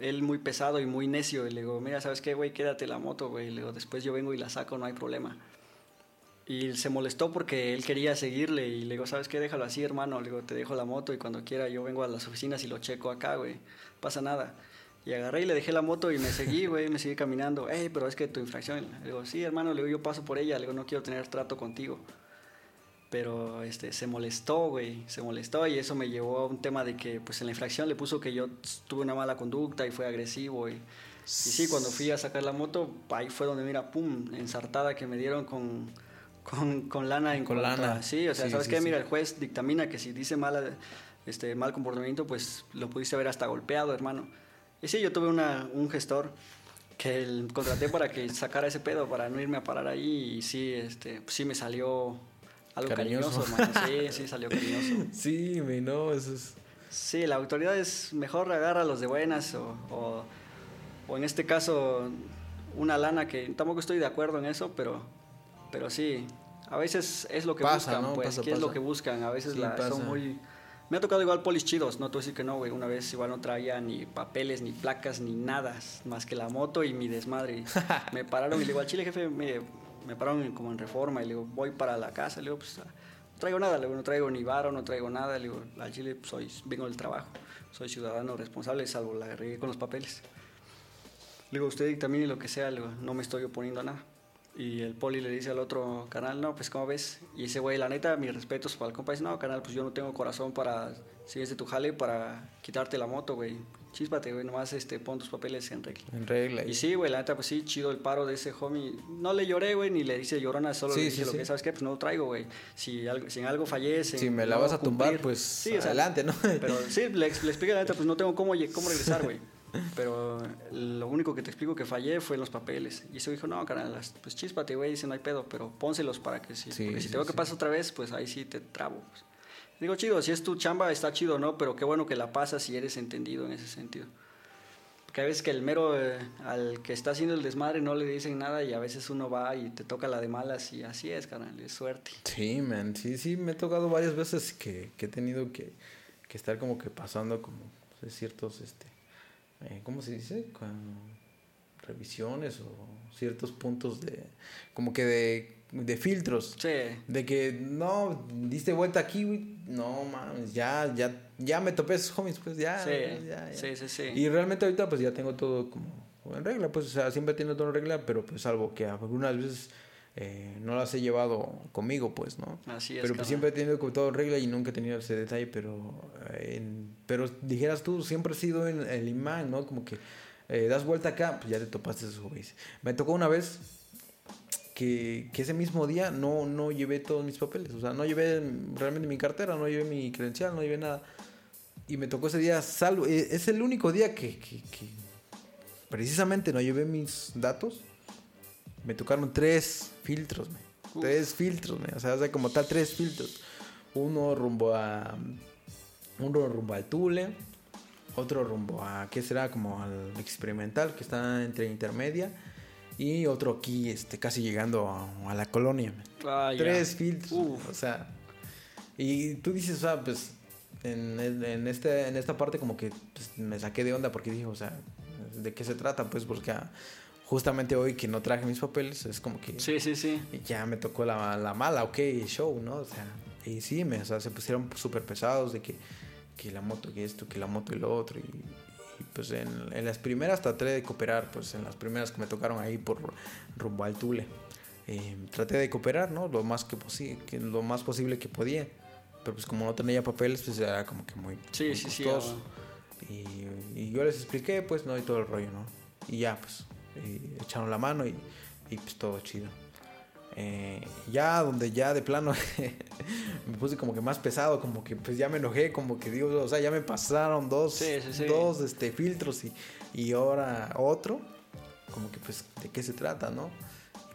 él muy pesado y muy necio. Y le digo, mira, ¿sabes qué, güey? Quédate la moto, güey. Le digo, después yo vengo y la saco, no hay problema. Y se molestó porque él quería seguirle y le digo, ¿sabes qué? Déjalo así, hermano. Le digo, te dejo la moto y cuando quiera yo vengo a las oficinas y lo checo acá, güey. Pasa nada. Y agarré y le dejé la moto y me seguí, güey, me seguí caminando. Ey, pero es que tu infracción. Le digo, sí, hermano, le digo, yo paso por ella. Le digo, no quiero tener trato contigo. Pero este, se molestó, güey, se molestó y eso me llevó a un tema de que, pues en la infracción le puso que yo tuve una mala conducta y fue agresivo. Y, y sí, cuando fui a sacar la moto, ahí fue donde, mira, pum, ensartada que me dieron con con, con lana en con lana. Sí, o sea, ¿sabes qué? Mira, el juez dictamina que si dice mala, este, mal comportamiento, pues lo pudiste haber hasta golpeado, hermano. Y sí, yo tuve una, un gestor que el, contraté para que [LAUGHS] sacara ese pedo, para no irme a parar ahí. Y sí, este, pues sí me salió algo cariñoso, hermano. Sí, [LAUGHS] sí, salió cariñoso. Sí, me no, eso es... Sí, la autoridad es mejor agarra a los de buenas o, o, o en este caso una lana que tampoco estoy de acuerdo en eso, pero, pero sí, a veces es lo que Pasa, buscan, ¿no? pues, Pasa, ¿qué es lo que buscan? A veces Sí, la- son muy... Me ha tocado igual polis chidos, no te voy a decir que no, güey. Una vez igual no traía ni papeles, ni placas, ni nada, más que la moto y mi desmadre. [LAUGHS] me pararon y le digo, al chile, jefe, me, me pararon como en reforma. Y le digo, voy para la casa. Le digo, pues, no traigo nada. Le digo, no traigo ni varo, no traigo nada. Le digo, al chile, pues, soy, vengo del trabajo. Soy ciudadano responsable, salvo la regué con los papeles. Le digo, usted dictamine lo que sea, le digo, no me estoy oponiendo a nada. Y el poli le dice al otro canal, no, pues ¿cómo ves? Y ese güey, la neta, mis respetos para el compa, dice, no, canal, pues yo no tengo corazón para, si es de tu jale, para quitarte la moto, güey. Chíspate, güey, nomás este, pon tus papeles en regla. En regla. Y sí, güey, la neta, pues sí, chido el paro de ese homie. No le lloré, güey, ni le dice llorona, solo Sí, le dije sí, lo sí. que, ¿sabes qué? Pues no lo traigo, güey. Si, algo, si en algo fallece. Si me la vas a tumbar, pues adelante, ¿no? pero sí, le, le expliqué la neta, pues no tengo cómo, cómo regresar, güey. Pero lo único que te explico que fallé fue los papeles. Y ese dijo, no, carnal, pues chíspate, güey, dice, no hay pedo, pero pónselos para que sí. Sí, porque si sí, tengo que sí. pasar otra vez, pues ahí sí te trabo. pues. Digo, chido, si es tu chamba, está chido, ¿no? Pero qué bueno que la pasas y eres entendido en ese sentido. Porque a veces que el mero, eh, al que está haciendo el desmadre, no le dicen nada y a veces uno va y te toca la de malas y así es, carnal, es suerte. Sí, man, sí, sí, me ha tocado varias veces que, que he tenido que, que estar como que pasando como sé, ciertos, este, eh, ¿cómo se dice? Con revisiones o ciertos puntos de, como que de, de filtros. Sí, De que no, diste vuelta aquí, güey. No, mames, ya, ya, ya me topé esos homies, pues ya. sí, ya, ya. sí, sí, sí. Y realmente ahorita pues ya tengo todo como en regla, pues o sea, siempre tenido todo en regla, pero pues salvo que algunas veces eh, no las he llevado conmigo, pues, ¿no? Así es, Pero pues siempre he tenido como todo en regla y nunca he tenido ese detalle, pero eh, en- pero dijeras tú, siempre he sido en, el imán, ¿no? Como que eh, das vuelta acá, pues ya te topaste esos güeyes. Me tocó una vez que, que ese mismo día no, no llevé todos mis papeles, o sea, no llevé realmente mi cartera, no llevé mi credencial, no llevé nada. Y me tocó ese día, salvo, es el único día que, que- que precisamente no llevé mis datos. Me tocaron tres filtros, me. Uf. Tres filtros, me. O sea, o sea, como tal, tres filtros. Uno rumbo a. Uno rumbo al Tule. Otro rumbo a. ¿Qué será? Como al experimental, que está entre intermedia. Y otro aquí, este, casi llegando a, a la colonia. Ah. Tres filtros. Uf. O sea. Y tú dices, o sea, pues. En, en, en este, en esta parte, como que pues, me saqué de onda porque dije, o sea, ¿de qué se trata? Pues porque ah, justamente hoy que no traje mis papeles, es como que Sí, sí, sí. ya me tocó la, la mala, ok, show, ¿no? O sea, y sí, me, o sea, se pusieron súper pesados de que, que la moto y esto, que la moto y lo otro. Y, y, pues en, en las primeras traté de cooperar, pues en las primeras que me tocaron ahí por rumbo al Tule. Eh, traté de cooperar, ¿no? Lo más que, que lo más posible que podía. Pero pues como no tenía papeles, pues era como que muy, Sí, muy sí, sí, costoso. Y, y yo les expliqué, pues, ¿no? Y todo el rollo, ¿no? Y ya, pues, y echaron la mano y, y, pues todo chido. Eh, ya donde ya de plano [LAUGHS] me puse como que más pesado, como que pues ya me enojé, como que digo, o sea, ya me pasaron dos, Sí, sí, sí. dos este, filtros y, y ahora otro, como que pues de qué se trata, ¿no?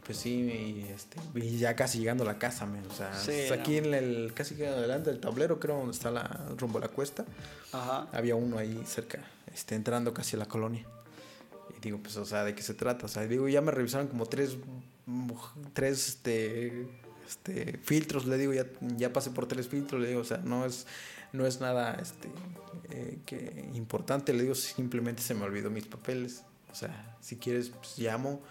Pues sí, y, este, y ya casi llegando a la casa, men, o sea, Sí, aquí en el, casi que adelante del tablero, creo, donde está la, rumbo a la cuesta, Ajá. había uno ahí cerca, este, entrando casi a la colonia. Digo, pues, o sea, ¿de qué se trata? O sea, digo, ya me revisaron como tres, tres, este, este, filtros, le digo, ya, ya pasé por tres filtros, le digo, o sea, no es, no es nada, este, eh, que importante, le digo, simplemente se me olvidó mis papeles. O sea, si quieres, pues llamo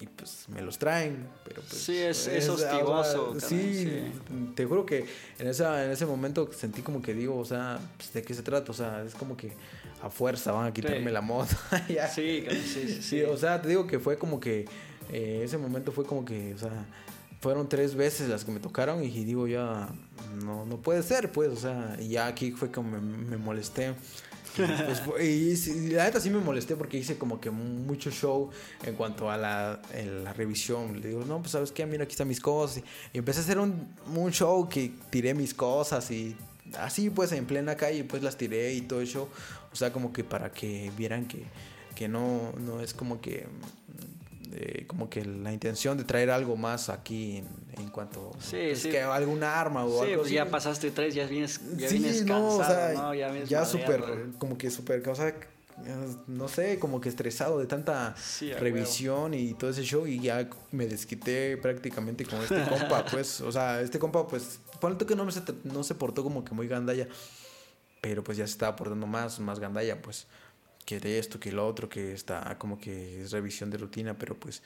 y pues me los traen, pero pues... Sí, es- es sea, hostigoso, sí, sí. te juro que en, esa, en ese momento sentí como que digo, o sea, pues, ¿de qué se trata? O sea, es como que a fuerza van a quitarme Sí. la moto. [LAUGHS] Ya. Sí, sí, sí, Sí, o sea, te digo que fue como que eh, ese momento fue como que, o sea, fueron tres veces las que me tocaron y digo ya, no, no puede ser, pues, o sea, y ya aquí fue como me, me molesté. Y, pues, y sí, la neta sí me molesté porque hice como que mucho show en cuanto a la, la revisión. Le digo, no, pues sabes qué, mira, aquí están mis cosas. Y, y empecé a hacer un, un show que tiré mis cosas y así pues en plena calle pues las tiré y todo eso. O sea, como que para que vieran que, que no, no es como que mm, eh, como que la intención de traer algo más aquí en, en cuanto Sí, es sí. que alguna arma o Sí, algo pues ya pasaste tres, ya vienes, ya Sí, vienes no, cansado, o sea, ¿no? Ya, vienes ya súper, como que súper, o sea, no sé, como que estresado de tanta revisión y todo ese show y ya me desquité prácticamente con este compa, [LAUGHS] pues, o sea, este compa, pues, ponle que no, me se, no se portó como que muy gandalla, pero pues ya se estaba portando más, más gandalla, pues, que de esto, que lo otro, que está como que es revisión de rutina, pero pues...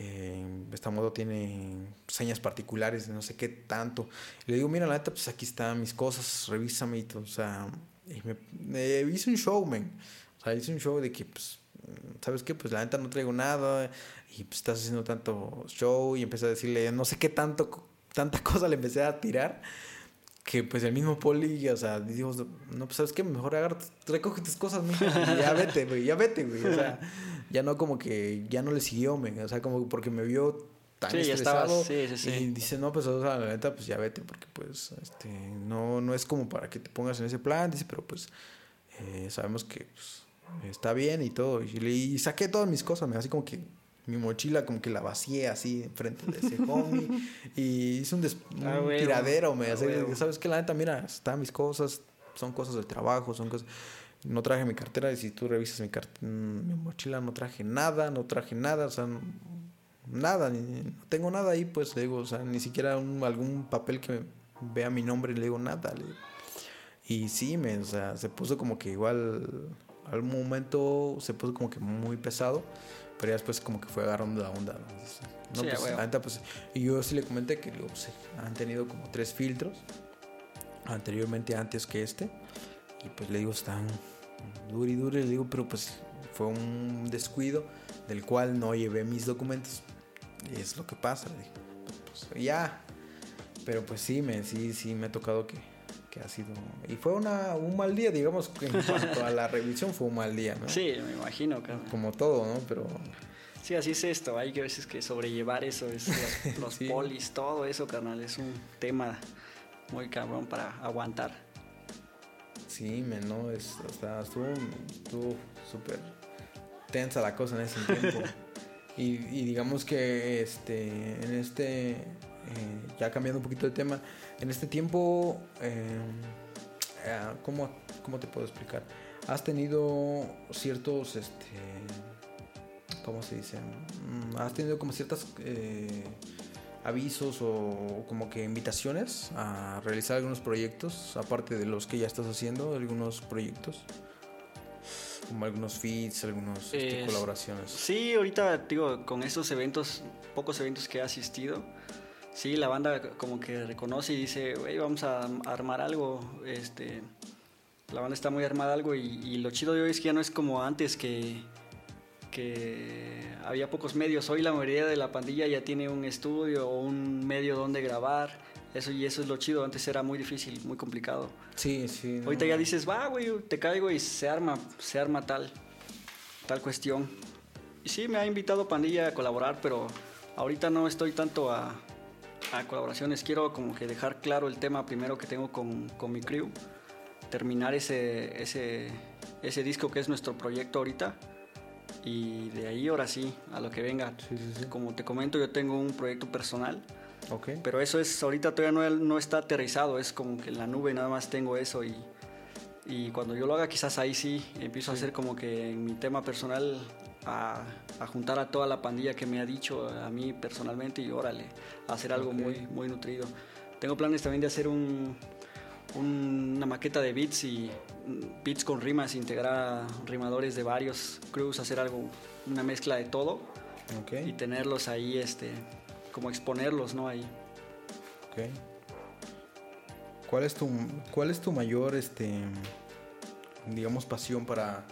Eh, esta modo tiene señas particulares no sé qué tanto. Y le digo, mira, la neta, pues aquí están mis cosas, revísame y todo. O sea, y me, me hice un show, man. O sea, hice un show de que, pues, ¿sabes qué? Pues la neta no traigo nada y pues estás haciendo tanto show y empecé a decirle, no sé qué tanto, tanta [LAUGHS] cosa le empecé a tirar que pues el mismo poli, o sea, digo, no, pues sabes qué, mejor agarra, recoge tus cosas, mija, y ya vete, güey, ya vete, güey, o sea, ya no como que, ya no le siguió, men, o sea, como porque me vio tan Sí, ya estresado estabas, sí, sí, sí. y dice, no, pues, o sea, la neta, pues ya vete, porque pues, este, no, no es como para que te pongas en ese plan, dice, pero pues, eh, sabemos que, pues, está bien y todo, y, le- y saqué todas mis cosas, men, así como que mi mochila como que la vacié así enfrente de ese homie y hice un, [LAUGHS] un Ah, huevo, tiradero, me ah, huevo. sabes que la neta, mira, están mis cosas, son cosas del trabajo, son cosas... No traje mi cartera y si tú revisas mi, mm, mi mochila no traje nada, no traje nada, o sea, nada, ni- no tengo nada ahí, pues le digo, o sea, ni siquiera un- algún papel que vea mi nombre y le digo nada. le digo. Y sí, me, o sea, se puso como que igual, al momento se puso como que muy pesado, pero ya después como que fue agarrando la onda. ¿no? Entonces, no, Sí, a pues, huevo. la neta, pues, y yo sí le comenté que pues, han tenido como tres filtros anteriormente antes que este y pues le digo están duro y duro y le digo pero pues fue un descuido del cual no llevé mis documentos y es lo que pasa le. Pues, ya pero pues sí me sí sí me ha tocado que, que ha sido y fue una, un mal día digamos en cuanto a la revisión fue un mal día no Sí, me imagino, cabrón. como todo no pero Sí, así es esto. Hay que veces que sobrellevar eso, es [LAUGHS] los, los Sí. polis, todo eso, carnal. Es un tema muy cabrón para aguantar. Sí, men, no, es, o sea, estuvo, estuvo súper tensa la cosa en ese tiempo. [LAUGHS] y, y digamos que este, en este, eh, ya cambiando un poquito de tema, en este tiempo, eh, eh, ¿cómo, ¿cómo te puedo explicar? Has tenido ciertos, este, ¿cómo se dice? Mm, Has tenido como ciertas eh, avisos o como que invitaciones a realizar algunos proyectos, aparte de los que ya estás haciendo, algunos proyectos, como algunos feeds, algunos este, Es- colaboraciones. Sí, ahorita, digo, con estos eventos, pocos eventos que he asistido, sí, la banda como que reconoce y dice, güey, vamos a armar algo, este, la banda está muy armada algo y, y lo chido de hoy es que ya no es como antes que, que había pocos medios, hoy la mayoría de la pandilla ya tiene un estudio o un medio donde grabar, eso y eso es lo chido, antes era muy difícil, muy complicado. Sí, sí. Ahorita no. ya dices, va, güey, te caigo y se arma, se arma tal, tal cuestión. Y sí, me ha invitado Pandilla a colaborar, pero ahorita no estoy tanto a, a colaboraciones. Quiero como que dejar claro el tema primero que tengo con, con mi crew, terminar ese, ese, ese disco que es nuestro proyecto ahorita. Y de ahí ahora sí, a lo que venga. Sí, sí, sí. Como te comento, yo tengo un proyecto personal. Pero eso es, ahorita todavía no, no está aterrizado, es como que en la nube nada más tengo eso y, y cuando yo lo haga quizás ahí sí empiezo a hacer como que en mi tema personal a, a juntar a toda la pandilla que me ha dicho a mí personalmente y órale, hacer algo muy, muy nutrido. Tengo planes también de hacer un, un- una maqueta de beats y mm, beats con rimas, integrar rimadores de varios crews, hacer algo, una mezcla de todo y tenerlos ahí, este, como exponerlos, ¿no? Ahí. ¿Cuál es tu, cuál es tu mayor, este, digamos, pasión para,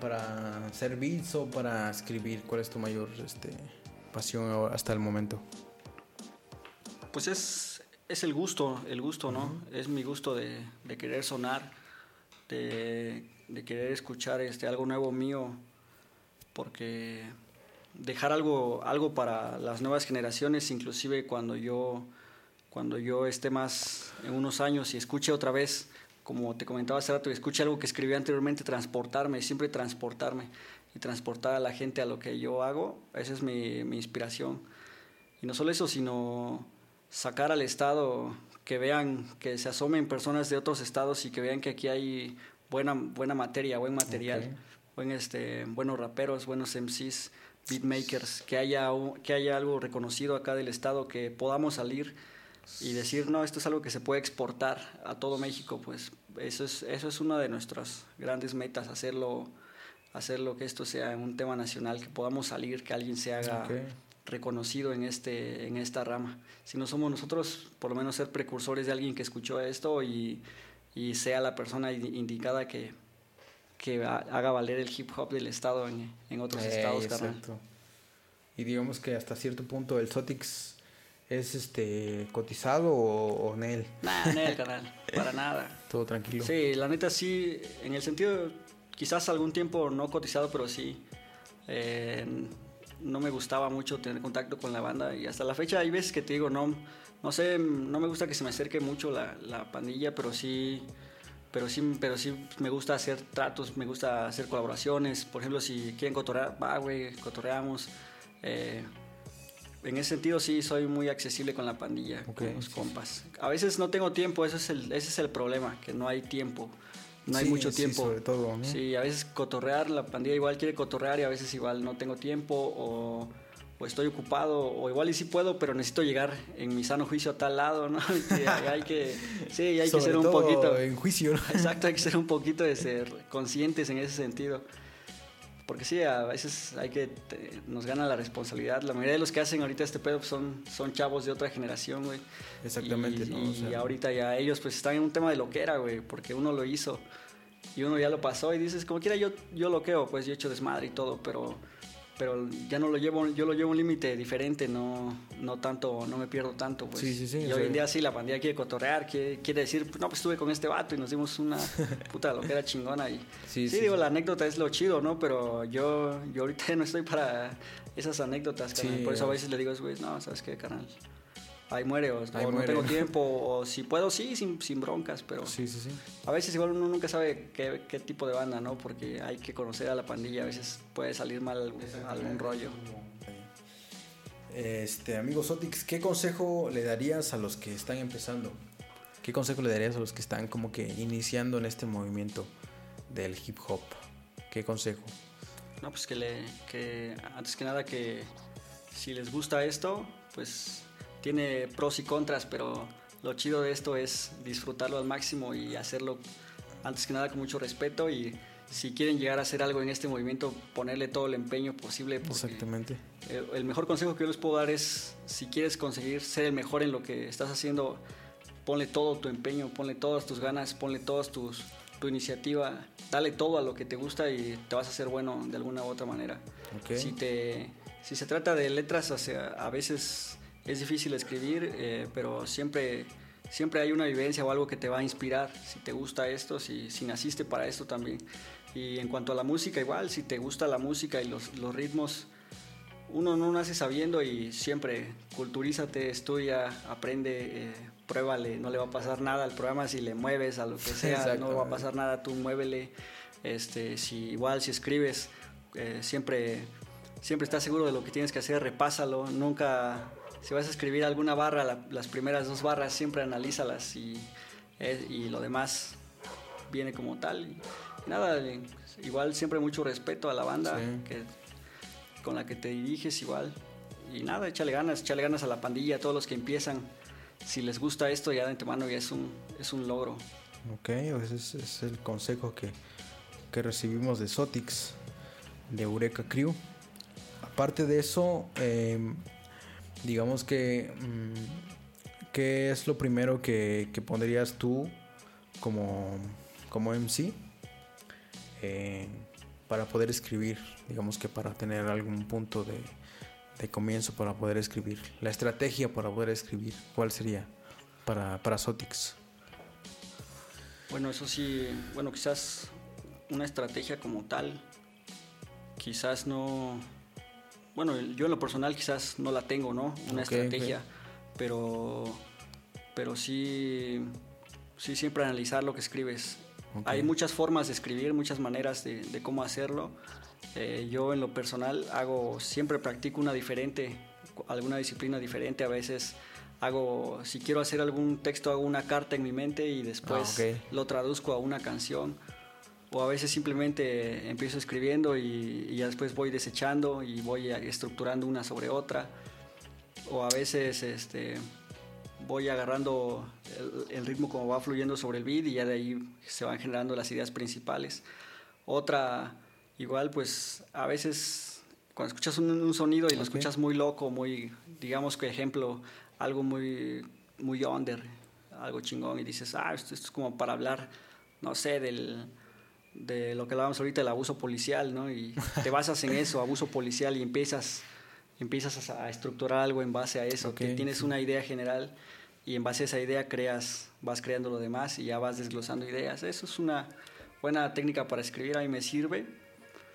para hacer beats o para escribir? ¿Cuál es tu mayor, este, pasión hasta el momento? Pues es, es el gusto, el gusto, ¿no? Es mi gusto de, de querer sonar, de, de querer escuchar este, algo nuevo mío, porque dejar algo, algo para las nuevas generaciones, inclusive cuando yo, cuando yo esté más en unos años y escuche otra vez, como te comentaba hace rato, y escuche algo que escribí anteriormente, transportarme, siempre transportarme y transportar a la gente a lo que yo hago, esa es mi, mi inspiración. Y no solo eso, sino sacar al estado, que vean, que se asomen personas de otros estados y que vean que aquí hay buena, buena materia, buen material, buen, este, buenos raperos, buenos MCs, beatmakers, que haya, que haya algo reconocido acá del estado, que podamos salir y decir, no, esto es algo que se puede exportar a todo México, pues eso es, eso es una de nuestras grandes metas, hacerlo, hacerlo que esto sea un tema nacional, que podamos salir, que alguien se haga reconocido en, este, en esta rama. Si no somos nosotros, por lo menos ser precursores de alguien que escuchó esto y, y sea la persona indicada que, que haga valer el hip hop del estado en, en otros eh, estados. Exacto. Y digamos que hasta cierto punto el Sotix es este cotizado o, o Nel. Nah, Nel, canal, para nada. [LAUGHS] Todo tranquilo. Sí, la neta sí, en el sentido, quizás algún tiempo no cotizado, pero sí. Eh, no me gustaba mucho tener contacto con la banda y hasta la fecha hay veces que te digo, no, no sé, no me gusta que se me acerque mucho la, la pandilla, pero sí, pero sí, pero sí me gusta hacer tratos, me gusta hacer colaboraciones. Por ejemplo, si quieren cotorrear, va, güey, cotorreamos. Eh, en ese sentido sí soy muy accesible con la pandilla, con los compas. A veces no tengo tiempo, ese es el, ese es el problema, que no hay tiempo. No hay mucho tiempo. Sí, sobre todo. Sí, a veces cotorrear, la pandilla igual quiere cotorrear y a veces igual no tengo tiempo o, o estoy ocupado o igual y sí puedo, pero necesito llegar en mi sano juicio a tal lado, ¿no? [LAUGHS] hay que, sí, hay que ser un poquito... En juicio, Exacto, hay que ser un poquito de ser conscientes en ese sentido. Porque sí, a veces hay que, nos gana la responsabilidad. La mayoría de los que hacen ahorita este pedo pues, son, son chavos de otra generación, güey. Exactamente, y, ¿no? y ahorita ya ellos pues están en un tema de loquera, güey, porque uno lo hizo y uno ya lo pasó y dices, como quiera yo, yo loqueo, pues yo he hecho desmadre y todo, pero pero ya no lo llevo, yo lo llevo un límite diferente, no, no tanto, no me pierdo tanto, pues. Sí, sí, sí, y hoy en día sí, la pandilla quiere cotorrear, quiere, quiere decir, no, pues estuve con este vato y nos dimos una [LAUGHS] puta lo que era chingona y... Sí, digo, la anécdota es lo chido, ¿no? Pero yo, yo ahorita [LAUGHS] no estoy para esas anécdotas, Por eso a veces le digo güey, no, ¿sabes qué, canal? Ahí muere, o, no tengo [LAUGHS] tiempo, o si puedo, sí, sin, sin, broncas, pero sí, sí, sí. a veces igual uno nunca sabe qué, qué, tipo de banda, ¿no? Porque hay que conocer a la pandilla, a veces puede salir mal algún rollo. Este, amigo Sotix, ¿qué consejo le darías a los que están empezando? ¿Qué consejo le darías a los que están como que iniciando en este movimiento del hip hop? ¿Qué consejo? No, pues que le, que antes que nada que si les gusta esto, pues tiene pros y contras, pero lo chido de esto es disfrutarlo al máximo y hacerlo antes que nada con mucho respeto y si quieren llegar a hacer algo en este movimiento, ponerle todo el empeño posible. Exactamente. El, mejor consejo que yo les puedo dar es, si quieres conseguir ser el mejor en lo que estás haciendo, ponle todo tu empeño, ponle todas tus ganas, ponle todas tus tu iniciativa, dale todo a lo que te gusta y te vas a hacer bueno de alguna u otra manera. Si te si se trata de letras, o sea, a veces es difícil escribir, eh, pero siempre, siempre hay una vivencia o algo que te va a inspirar, si te gusta esto, si, si naciste para esto también. Y en cuanto a la música, igual, si te gusta la música y los, los ritmos, uno no nace sabiendo y siempre culturízate, estudia, aprende, eh, pruébale, no le va a pasar nada al programa si le mueves a lo que [LAUGHS] sea, no va a pasar nada, tú muévele. Este, si igual si escribes, eh, siempre, siempre estás seguro de lo que tienes que hacer, repásalo, nunca si vas a escribir alguna barra, las primeras dos barras siempre analízalas y, eh, y lo demás viene como tal. nada, igual siempre mucho respeto a la banda que, con la que te diriges igual. Y nada, échale ganas, échale ganas a la pandilla, a todos los que empiezan. Si les gusta esto, ya de antemano ya es un, es un logro. Ok, ese es, el consejo que, que recibimos de Sotix, de Eureka Crew. Aparte de eso, eh, digamos que, mm, ¿qué es lo primero que, pondrías tú como, como MC eh, para poder escribir? Digamos que para tener algún punto de, comienzo para poder escribir. La estrategia para poder escribir, ¿cuál sería para, para Sotix? Bueno, eso sí, bueno, quizás una estrategia como tal, quizás no, bueno, yo en lo personal quizás no la tengo, ¿no? Una estrategia, pero pero sí sí siempre analizar lo que escribes. Hay muchas formas de escribir, muchas maneras de, cómo hacerlo. Eh, yo en lo personal hago, siempre practico una diferente, alguna disciplina diferente. A veces hago, si quiero hacer algún texto, hago una carta en mi mente y después Ah, lo traduzco a una canción. O a veces simplemente empiezo escribiendo y, y ya después voy desechando y voy estructurando una sobre otra. O a veces este, voy agarrando el, el ritmo como va fluyendo sobre el beat y ya de ahí se van generando las ideas principales. Otra, igual, pues a veces cuando escuchas un, un sonido y lo Ok. escuchas muy loco, muy, digamos que ejemplo, algo muy, muy under, algo chingón y dices, ah, esto, esto es como para hablar, no sé, del, de lo que hablábamos ahorita, el abuso policial, ¿no? Y te basas en eso, abuso policial, y empiezas, empiezas a, a estructurar algo en base a eso, que tienes sí. una idea general y en base a esa idea creas, vas creando lo demás y ya vas desglosando ideas. Eso es una buena técnica para escribir, a mí me sirve.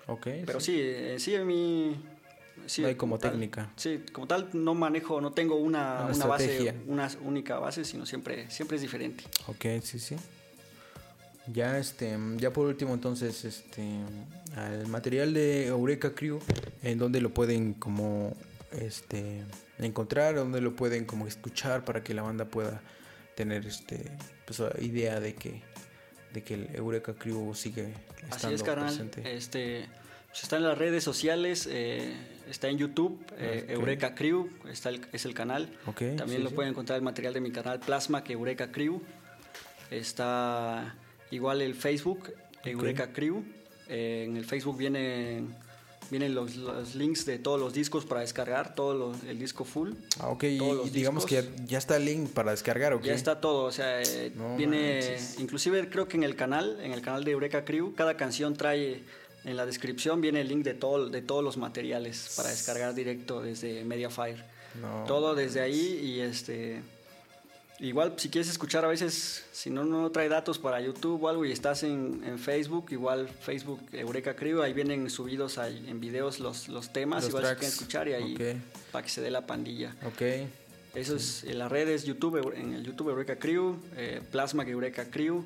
Ok. Pero sí, eh, sí, en mi... sí, No hay como tal- técnica. sí, como tal no manejo, no tengo una, Una una base, una única base, sino siempre, siempre es diferente. Ok, sí, sí. Ya este, ya por último entonces, este, el material de Eureka Crew, en donde lo pueden como, este, encontrar, donde lo pueden como escuchar para que la banda pueda tener, este, pues idea de que, de que el Eureka Crew sigue Así estando es, carnal. presente. Este, pues está en las redes sociales, eh, está en YouTube, eh, Ok. Eureka Crew, está el- es el canal. También sí, lo sí. pueden encontrar el material de mi canal Plasma, que Eureka Crew. Está igual el Facebook, Eureka Crew. Eh, en el Facebook vienen, vienen los, los links de todos los discos para descargar, todo lo- el disco full. Ah, ok, y, los digamos que ya, ya está el link para descargar, ok. Ya está todo, o sea, eh, No viene, manches. inclusive creo que en el canal, en el canal de Eureka Crew, cada canción trae en la descripción viene el link de todo, de todos los materiales para descargar directo desde Mediafire. No, todo desde ahí y este igual si quieres escuchar a veces si no no trae datos para YouTube o algo y estás en, en Facebook igual Facebook Eureka Crew ahí vienen subidos ahí en videos los, los temas Los igual tracks. si quieren escuchar y ahí para que se dé la pandilla. Ok, eso es en las redes YouTube en el YouTube Eureka Crew eh, Plasma Eureka Crew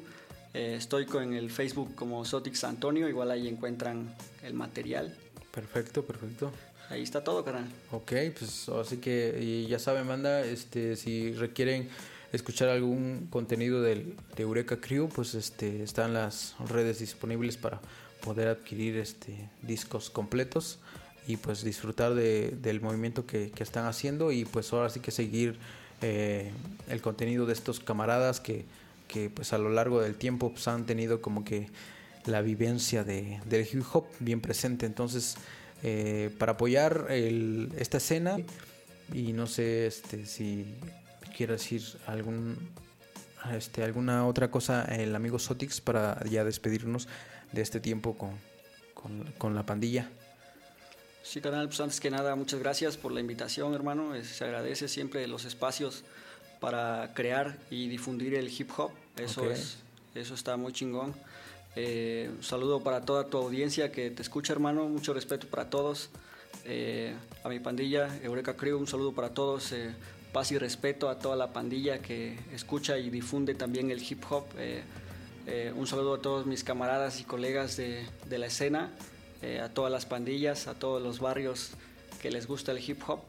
eh, estoy con el Facebook como Sotix Antonio igual ahí encuentran el material. Perfecto, perfecto. ahí está todo carnal. Ok, pues así que ya saben, manda, este, si requieren escuchar algún contenido del, de Eureka Crew, pues este, están las redes disponibles para poder adquirir este, discos completos y pues disfrutar de- del movimiento que, que están haciendo y pues ahora sí que seguir eh, el contenido de estos camaradas que, que pues a lo largo del tiempo pues han tenido como que la vivencia de, del hip hop bien presente. Entonces, eh, para apoyar el- esta escena, y no sé este, si quiere decir algún, este, alguna otra cosa el amigo Sotix para ya despedirnos de este tiempo con, con, con la pandilla. Sí, canal, pues antes que nada, muchas gracias por la invitación, hermano. Eh, Se agradece siempre los espacios para crear y difundir el hip hop. Eso, Ok. es, eso está muy chingón. Eh, un saludo para toda tu audiencia que te escucha, hermano. Mucho respeto para todos. Eh, a mi pandilla, Eureka Crew, un saludo para todos. Eh, paz y respeto a toda la pandilla que escucha y difunde también el hip hop. Eh, eh, un saludo a todos mis camaradas y colegas de, de la escena, eh, a todas las pandillas, a todos los barrios que les gusta el hip hop.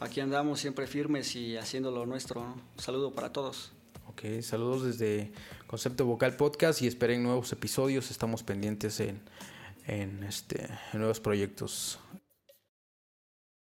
Aquí andamos siempre firmes y haciendo lo nuestro. ¿no? Un saludo para todos. Ok, saludos desde Concepto Vocal Podcast y esperen nuevos episodios. Estamos pendientes en, en, este, en nuevos proyectos.